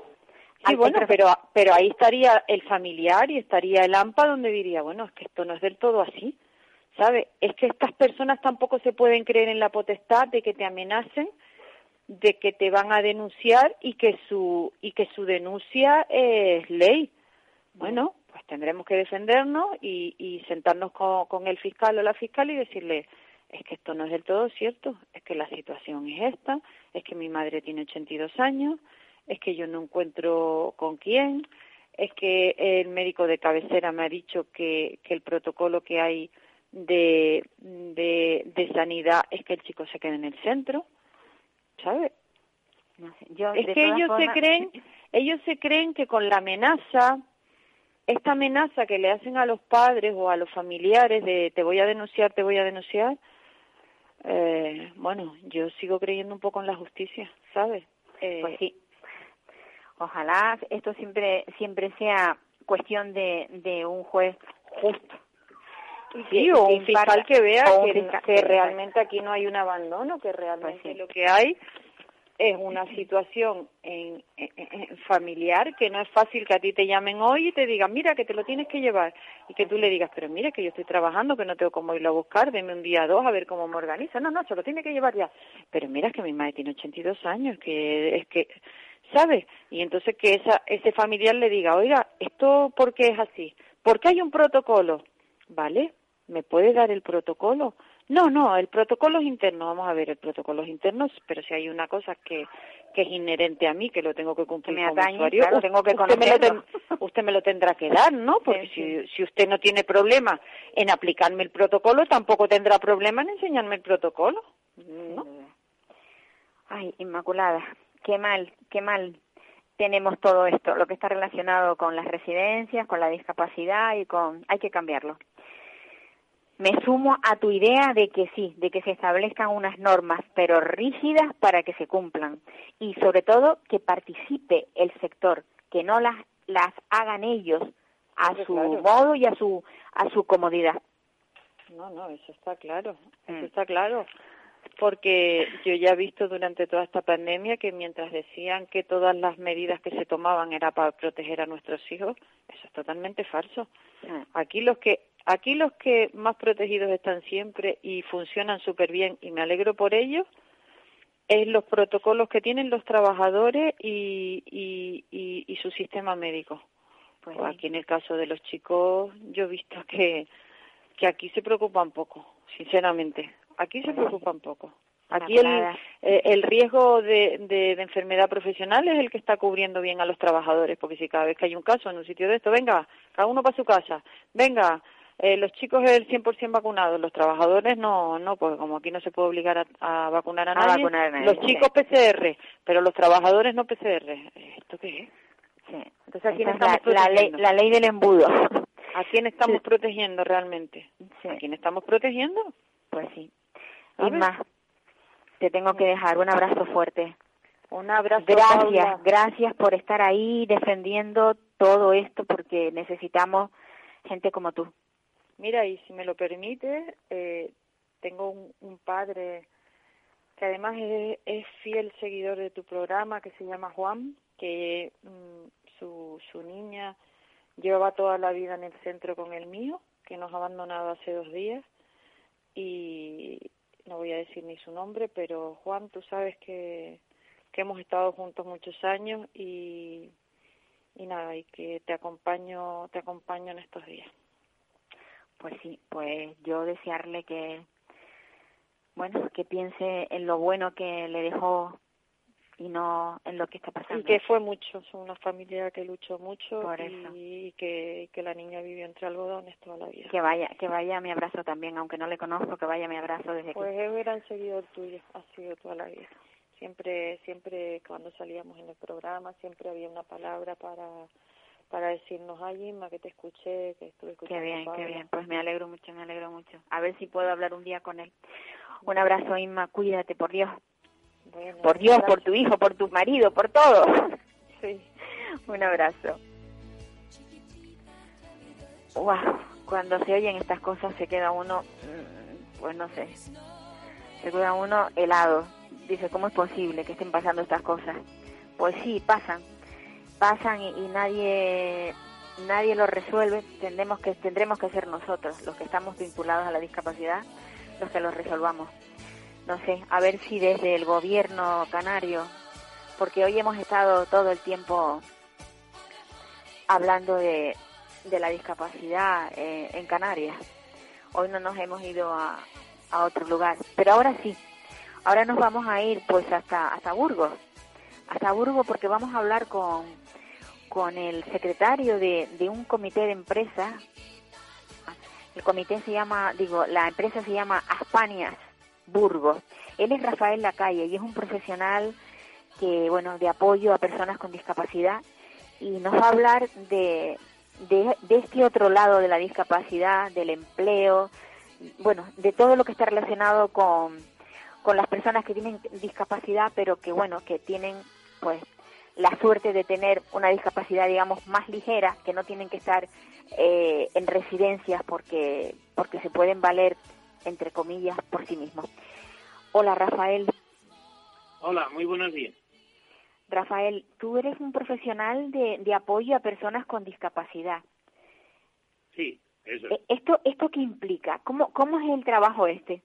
Sí, bueno, pero, pero ahí estaría el familiar y estaría el AMPA donde diría, bueno, es que esto no es del todo así, ¿sabe? Es que estas personas tampoco se pueden creer en la potestad de que te amenacen, de que te van a denunciar y que su y que su denuncia es ley. Bueno, pues tendremos que defendernos y, y sentarnos con, con el fiscal o la fiscal y decirle, es que esto no es del todo cierto, es que la situación es esta, es que mi madre tiene 82 años, es que yo no encuentro con quién, es que el médico de cabecera me ha dicho que, que el protocolo que hay de, de, de sanidad es que el chico se quede en el centro, ¿sabes? no sé, yo, Es que ellos formas- se creen, ellos se creen que con la amenaza, esta amenaza que le hacen a los padres o a los familiares de te voy a denunciar, te voy a denunciar, eh, bueno, yo sigo creyendo un poco en la justicia, ¿sabes? Eh, Pues sí. Ojalá esto siempre siempre sea cuestión de, de un juez justo. Sí, o un fiscal que vea un que, realmente aquí no hay un abandono, que realmente Pues sí. lo que hay es una situación en, en- en familiar que no es fácil que a ti te llamen hoy y te digan, mira, que te lo tienes que llevar. Y que tú le digas, pero mira, que yo estoy trabajando, que no tengo cómo irlo a buscar, deme un día o dos a ver cómo me organiza. No, no, se lo tiene que llevar ya. Pero mira, que mi madre tiene 82 años, que es que, ¿sabes? Y entonces que esa, ese familiar le diga, oiga, ¿esto por qué es así? ¿Por qué hay un protocolo? ¿Vale? ¿Me puede dar el protocolo? No, no, el protocolo es interno. Vamos a ver, el protocolo es interno, pero si hay una cosa que, que es inherente a mí, que lo tengo que cumplir me como atañe, usuario, claro, tengo que usted me lo ten- usted me lo tendrá que dar, ¿no? Porque Sí, si, si usted no tiene problema en aplicarme el protocolo, tampoco tendrá problema en enseñarme el protocolo, ¿no? Ay, Inmaculada, qué mal, qué mal tenemos todo esto, lo que está relacionado con las residencias, con la discapacidad y con... Hay que cambiarlo. Me sumo a tu idea de que sí, de que se establezcan unas normas, pero rígidas para que se cumplan. Y sobre todo que participe el sector, que no las, las hagan ellos a su claro. modo y a su, a su comodidad. No, no, eso está claro, Mm. eso está claro. Porque yo ya he visto durante toda esta pandemia que mientras decían que todas las medidas que se tomaban era para proteger a nuestros hijos, eso es totalmente falso. Mm. Aquí los que aquí los que más protegidos están siempre y funcionan súper bien y me alegro por ello es los protocolos que tienen los trabajadores y, y, y, y su sistema médico. Pues Pues sí. aquí en el caso de los chicos yo he visto que, que aquí se preocupan poco, sinceramente. Aquí se preocupan poco. Aquí el, eh, el riesgo de, de, de enfermedad profesional es el que está cubriendo bien a los trabajadores, porque si cada vez que hay un caso en un sitio de esto, venga, cada uno para su casa, venga, eh, los chicos el 100% vacunados, los trabajadores no, no, porque como aquí no se puede obligar a, a vacunar a A nadie, vacunar a nadie, los sí. chicos PCR, pero los trabajadores no PCR. ¿Esto qué es? Sí. Entonces, ¿a quién estamos la, la ley, protegiendo? la ley del embudo. ¿A quién estamos Sí. protegiendo realmente? Sí. ¿A quién estamos protegiendo? Pues sí. A ver. Inma, te tengo que dejar un abrazo fuerte. Un abrazo. Gracias, Paula. gracias por estar ahí defendiendo todo esto porque necesitamos gente como tú. Mira, y si me lo permite, eh, tengo un, padre que además es, es fiel seguidor de tu programa, que se llama Juan, que mm, su, su niña llevaba toda la vida en el centro con el mío, que nos ha abandonado hace dos días, y no voy a decir ni su nombre, pero Juan, tú sabes que, que hemos estado juntos muchos años y, y nada, y que te acompaño, te acompaño en estos días. Pues sí, pues yo desearle que, bueno, que piense en lo bueno que le dejó y no en lo que está pasando. Y que fue mucho, son una familia que luchó mucho Por eso. y que, que la niña vivió entre algodones toda la vida. Que vaya, que vaya mi abrazo también, aunque no le conozco, que vaya mi abrazo desde Pues aquí. es un gran seguidor tuyo, ha sido toda la vida. Siempre, siempre cuando salíamos en el programa, siempre había una palabra para para decirnos, ay, Inma, que te escuché, que estuve escuchando. Qué bien, qué Paula". bien. Pues me alegro mucho, me alegro mucho. A ver si puedo hablar un día con él. Un abrazo, Inma. Cuídate, por Dios. Bueno, Por Dios, por tu hijo, por tu marido, por todo. Sí. Un abrazo. Wow, cuando se oyen estas cosas se queda uno, mm, pues no sé, se queda uno helado. Dice, ¿cómo es posible que estén pasando estas cosas? Pues sí, pasan, pasan y, nadie nadie lo resuelve. Tendremos que tendremos que ser nosotros, los que estamos vinculados a la discapacidad, los que lo resolvamos. No sé, a ver si desde el gobierno canario, porque hoy hemos estado todo el tiempo hablando de, de la discapacidad eh, en Canarias. Hoy no nos hemos ido a, a otro lugar, pero ahora sí. Ahora nos vamos a ir pues hasta hasta Burgos, hasta Burgos porque vamos a hablar con con el secretario de, de un comité de empresa. El comité se llama, digo, la empresa se llama Aspanias Burgos. Él es Rafael Lacalle y es un profesional que, bueno, de apoyo a personas con discapacidad y nos va a hablar de, de, de este otro lado de la discapacidad, del empleo, bueno, de todo lo que está relacionado con, con las personas que tienen discapacidad, pero que, bueno, que tienen, pues, la suerte de tener una discapacidad, digamos, más ligera, que no tienen que estar eh, en residencias porque, porque se pueden valer, entre comillas, por sí mismos. Hola, Rafael. Hola, muy buenos días. Rafael, tú eres un profesional de, de apoyo a personas con discapacidad. Sí, eso es. Eh, ¿Esto, esto qué implica? ¿Cómo, ¿Cómo es el trabajo este?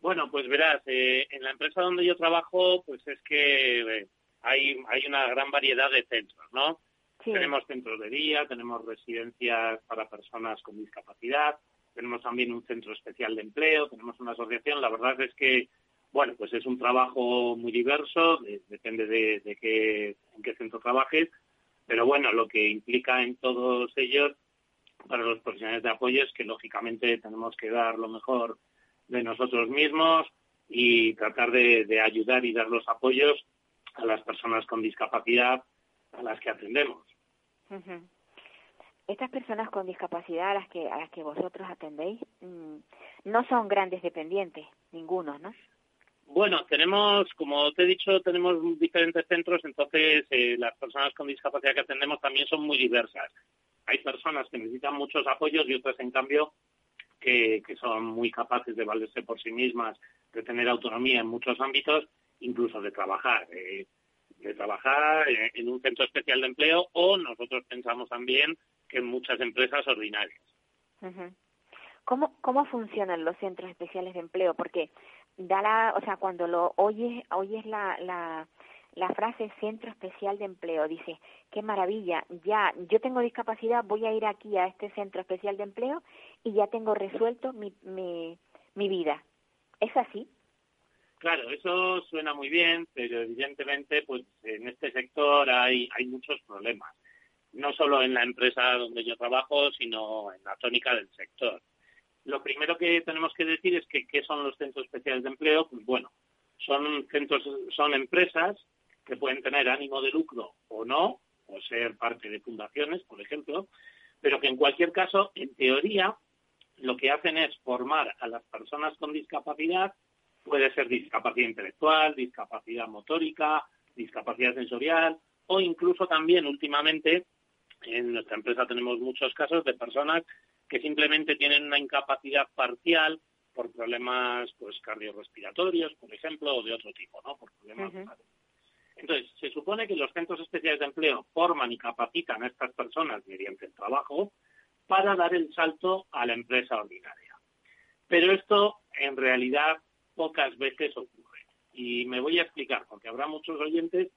Bueno, pues verás, eh, en la empresa donde yo trabajo, pues es que eh, hay, hay una gran variedad de centros, ¿no? Sí. Tenemos centros de día, tenemos residencias para personas con discapacidad, tenemos también un centro especial de empleo, tenemos una asociación. La verdad es que, bueno, pues es un trabajo muy diverso, depende de, de qué, en qué centro trabajes, pero bueno, lo que implica en todos ellos para los profesionales de apoyo es que lógicamente tenemos que dar lo mejor de nosotros mismos y tratar de, ayudar y dar los apoyos a las personas con discapacidad a las que atendemos. Estas personas con discapacidad a las que a las que vosotros atendéis mm, no son grandes dependientes, ninguno, ¿no? Bueno, tenemos, como te he dicho, tenemos diferentes centros, entonces eh, las personas con discapacidad que atendemos también son muy diversas. Hay personas que necesitan muchos apoyos y otras, en cambio, que, son muy capaces de valerse por sí mismas, de tener autonomía en muchos ámbitos, incluso de trabajar, eh, de trabajar en un centro especial de empleo o nosotros pensamos también que en muchas empresas ordinarias. ¿Cómo, ¿Cómo funcionan los centros especiales de empleo? Porque da la, o sea, cuando lo oyes, oyes la, la, la frase centro especial de empleo, dice, qué maravilla, ya, yo tengo discapacidad, voy a ir aquí a este centro especial de empleo y ya tengo resuelto mi, mi, mi vida. ¿Es así? Claro, eso suena muy bien, pero evidentemente, pues en este sector hay, hay muchos problemas. No solo en la empresa donde yo trabajo, sino en la tónica del sector. Lo primero que tenemos que decir es que qué son los centros especiales de empleo. Pues bueno, son centros, son empresas que pueden tener ánimo de lucro o no, o ser parte de fundaciones, por ejemplo, pero que en cualquier caso, en teoría, lo que hacen es formar a las personas con discapacidad, puede ser discapacidad intelectual, discapacidad motórica, discapacidad sensorial, o incluso también últimamente en nuestra empresa tenemos muchos casos de personas que simplemente tienen una incapacidad parcial por problemas pues cardiorrespiratorios, por ejemplo, o de otro tipo, ¿no? Por problemas Entonces, se supone que los centros especiales de empleo forman y capacitan a estas personas mediante el trabajo para dar el salto a la empresa ordinaria. Pero esto, en realidad, pocas veces ocurre. Y me voy a explicar, porque habrá muchos oyentes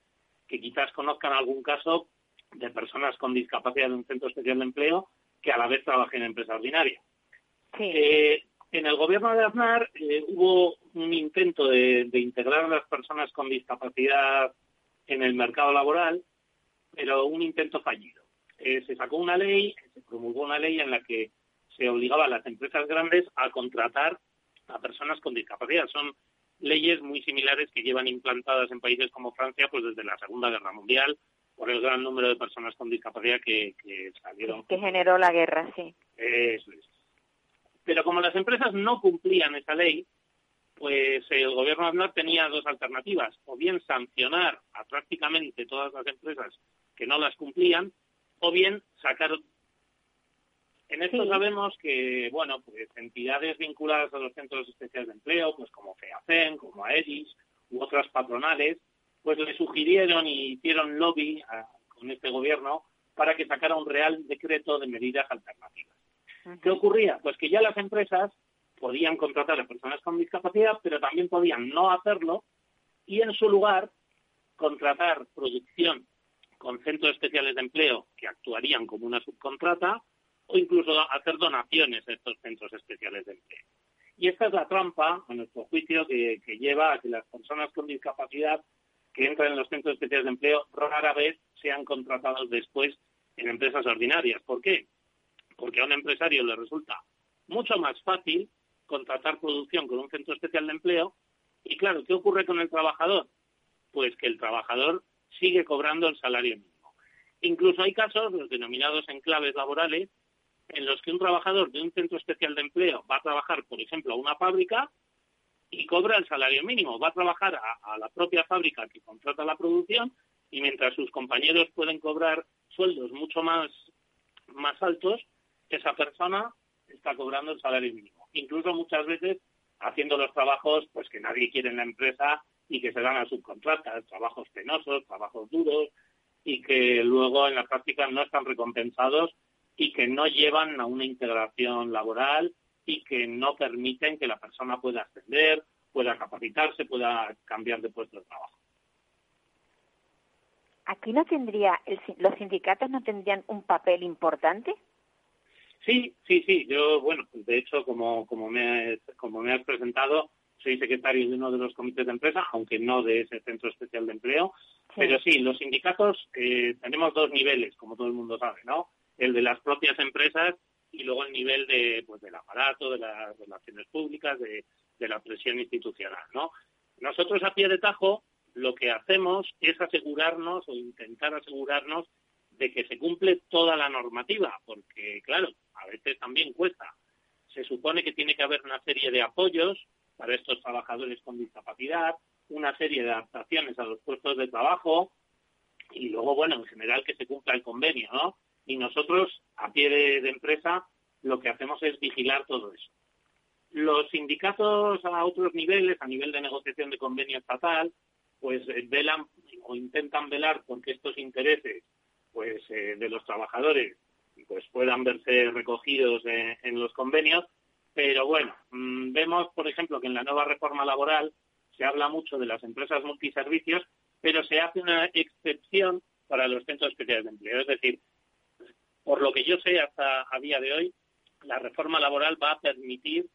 que quizás conozcan algún caso de personas con discapacidad de un centro especial de empleo que a la vez trabaje en empresa ordinaria. Eh, en el gobierno de Aznar eh, hubo un intento de, integrar a las personas con discapacidad en el mercado laboral, pero un intento fallido. Eh, se sacó una ley, se promulgó una ley en la que se obligaba a las empresas grandes a contratar a personas con discapacidad. Son leyes muy similares que llevan implantadas en países como Francia pues desde la Segunda Guerra Mundial por el gran número de personas con discapacidad que, salieron. Que generó la guerra, sí. Eso es. Pero como las empresas no cumplían esa ley, pues el gobierno Aznar tenía dos alternativas, o bien sancionar a prácticamente todas las empresas que no las cumplían, o bien sacar. En esto sabemos que, bueno, pues entidades vinculadas a los centros especiales de empleo, pues como FEACEN, como AERIS u otras patronales, pues le sugirieron y hicieron lobby con este gobierno para que sacara un real decreto de medidas alternativas. ¿Qué ocurría? Pues que ya las empresas podían contratar a personas con discapacidad, pero también podían no hacerlo y en su lugar contratar producción con centros especiales de empleo que actuarían como una subcontrata o incluso hacer donaciones a estos centros especiales de empleo. Y esta es la trampa, a nuestro juicio, que lleva a que las personas con discapacidad que entran en los centros especiales de empleo rara vez sean contratados después en empresas ordinarias. ¿Por qué? Porque a un empresario le resulta mucho más fácil contratar producción con un centro especial de empleo y claro, ¿qué ocurre con el trabajador? Pues que el trabajador sigue cobrando el salario mínimo. Incluso hay casos, los denominados enclaves laborales, en los que un trabajador de un centro especial de empleo va a trabajar, por ejemplo, a una fábrica y cobra el salario mínimo. Va a trabajar a, la propia fábrica que contrata la producción y mientras sus compañeros pueden cobrar sueldos mucho más, altos, esa persona está cobrando el salario mínimo. Incluso muchas veces haciendo los trabajos pues que nadie quiere en la empresa y que se dan a subcontratas, trabajos penosos, trabajos duros y que luego en la práctica no están recompensados y que no llevan a una integración laboral y que no permiten que la persona pueda ascender, pueda capacitarse, pueda cambiar de puesto de trabajo. ¿Aquí no tendría, los sindicatos no tendrían un papel importante? Sí, sí, sí. Yo, bueno, de hecho, como, como, me, como me has presentado, soy secretario de uno de los comités de empresa, aunque no de ese centro especial de empleo. Pero sí, los sindicatos eh, tenemos dos niveles, como todo el mundo sabe, ¿no? El de las propias empresas y luego el nivel de, pues, del aparato, de las relaciones públicas, de, de la presión institucional, ¿no? Nosotros a pie de tajo lo que hacemos es asegurarnos o intentar asegurarnos de que se cumple toda la normativa, porque claro, a veces también cuesta. Se supone que tiene que haber una serie de apoyos para estos trabajadores con discapacidad, una serie de adaptaciones a los puestos de trabajo y luego, bueno, en general que se cumpla el convenio, ¿no? Y nosotros, a pie de, empresa, lo que hacemos es vigilar todo eso. Los sindicatos a otros niveles, a nivel de negociación de convenio estatal, pues eh, velan o intentan velar porque estos intereses pues eh, de los trabajadores pues puedan verse recogidos en los convenios pero bueno mm, vemos por ejemplo que en la nueva reforma laboral se habla mucho de las empresas multiservicios pero se hace una excepción para los centros especiales de empleo es decir por lo que yo sé hasta a día de hoy la reforma laboral va a permitir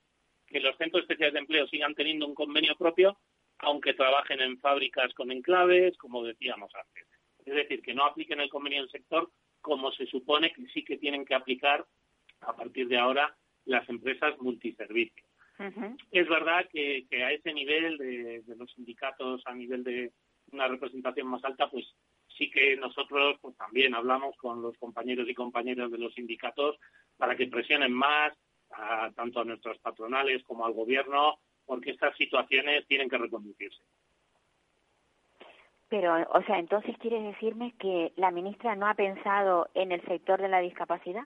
que los centros especiales de empleo sigan teniendo un convenio propio aunque trabajen en fábricas con enclaves, como decíamos antes. Es decir, que no apliquen el convenio del sector como se supone que sí que tienen que aplicar a partir de ahora las empresas multiservicios. Es verdad que, a ese nivel de, los sindicatos, a nivel de una representación más alta, pues sí que nosotros pues, también hablamos con los compañeros y compañeras de los sindicatos para que presionen más tanto a nuestros patronales como al gobierno porque estas situaciones tienen que reconducirse. Pero, o sea, entonces quieres decirme que la ministra no ha pensado en el sector de la discapacidad?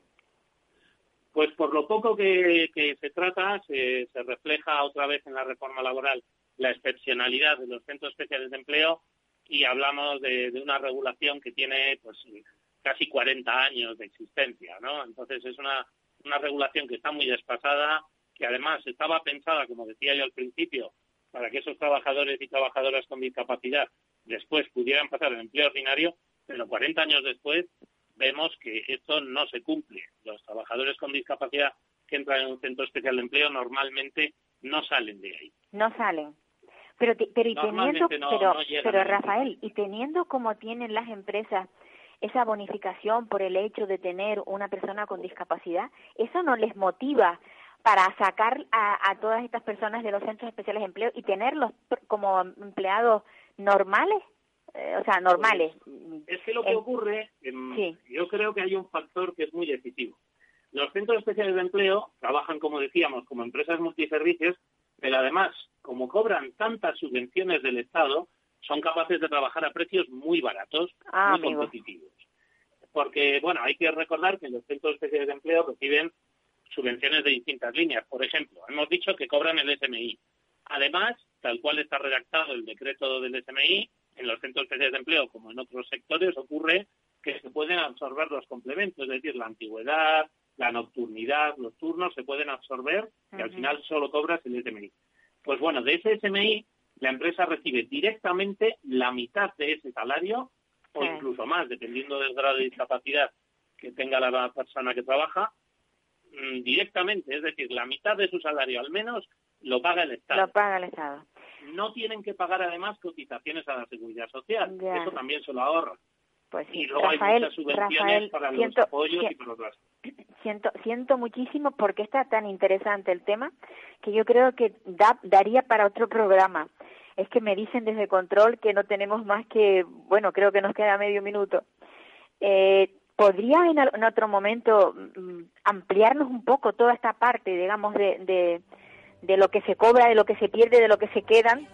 Pues por lo poco que, se trata, se, refleja otra vez en la reforma laboral la excepcionalidad de los centros especiales de empleo y hablamos de, una regulación que tiene pues casi 40 años de existencia, ¿no? Entonces es una, una regulación que está muy desfasada, que además estaba pensada, como decía yo al principio, para que esos trabajadores y trabajadoras con discapacidad después pudieran pasar al empleo ordinario, pero 40 años después vemos que esto no se cumple. Los trabajadores con discapacidad que entran en un centro especial de empleo normalmente no salen de ahí. No salen. Pero, pero y teniendo, pero, pero Rafael, y teniendo como tienen las empresas esa bonificación por el hecho de tener una persona con discapacidad, eso no les motiva para sacar a, todas estas personas de los centros especiales de empleo y tenerlos como empleados normales, eh, o sea, normales. Es que lo que ocurre, yo creo que hay un factor que es muy decisivo. Los centros especiales de empleo trabajan, como decíamos, como empresas multiservicios, pero además, como cobran tantas subvenciones del Estado, son capaces de trabajar a precios muy baratos, ah, muy competitivos. Porque, bueno, hay que recordar que los centros especiales de empleo reciben subvenciones de distintas líneas. Por ejemplo, hemos dicho que cobran el SMI. Además, tal cual está redactado el decreto del SMI, en los centros especiales de empleo, como en otros sectores, ocurre que se pueden absorber los complementos, es decir, la antigüedad, la nocturnidad, los turnos se pueden absorber y al final solo cobras el SMI. Pues bueno, de ese SMI la empresa recibe directamente la mitad de ese salario o incluso más, dependiendo del grado de discapacidad que tenga la persona que trabaja, Mm, directamente, es decir, la mitad de su salario al menos lo paga el Estado. Lo paga el Estado. No tienen que pagar además cotizaciones a la seguridad social. Eso también se lo ahorran. Pues y luego hay muchas subvenciones para los apoyos y para los gastos. Siento, siento muchísimo porque está tan interesante el tema que yo creo que da, daría para otro programa. Es que me dicen desde control que no tenemos más que, bueno, creo que nos queda medio minuto. Eh, ¿Podría en, otro momento mm, ampliarnos un poco toda esta parte, digamos, de, de, lo que se cobra, de lo que se pierde, de lo que se quedan?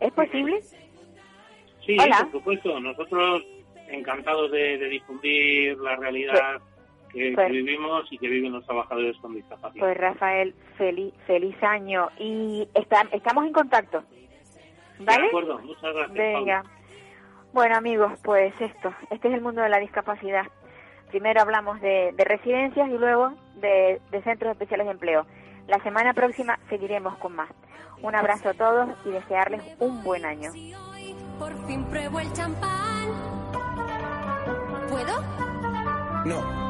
¿Es posible? Sí, por supuesto. Nosotros encantados de, difundir la realidad que, pues vivimos y que viven los trabajadores con discapacidad. Pues Rafael, feliz, feliz año. Y estamos en contacto. ¿Vale? De acuerdo, muchas gracias. Venga. Bueno amigos, pues esto, este es el mundo de la discapacidad. Primero hablamos de, residencias y luego de, centros especiales de empleo. La semana próxima seguiremos con más. Un abrazo a todos y desearles un buen año. Por fin pruebo el champán. ¿Puedo? No.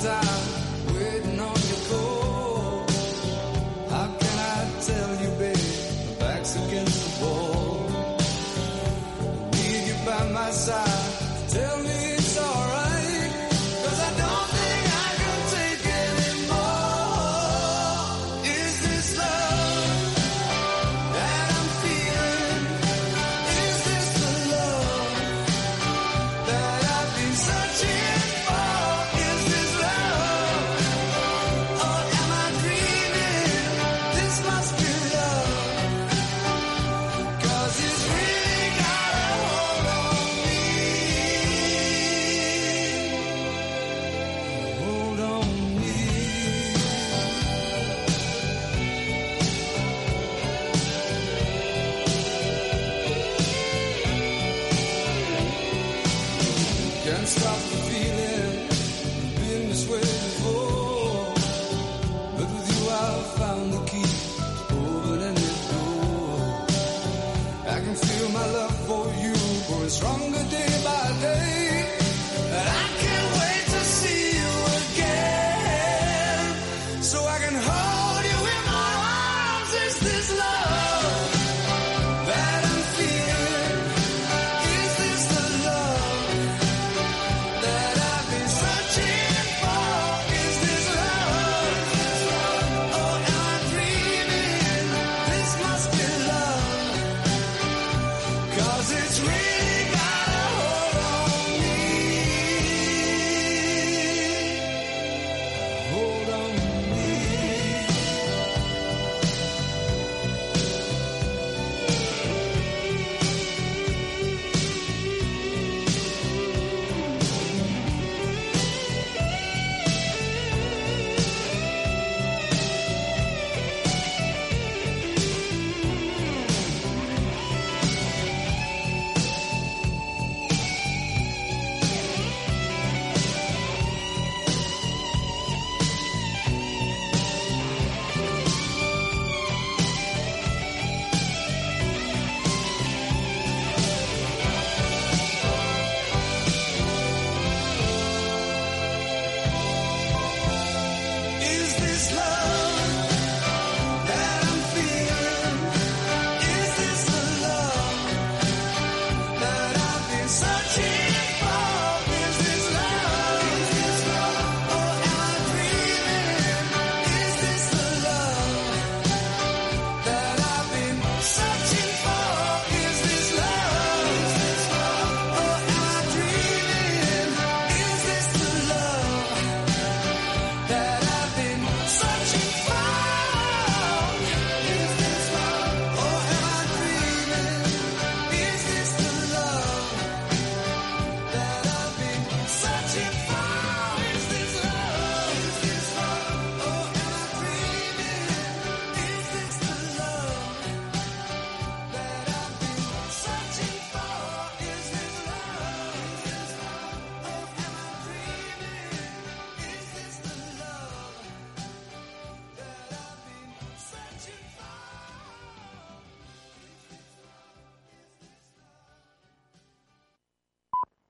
time.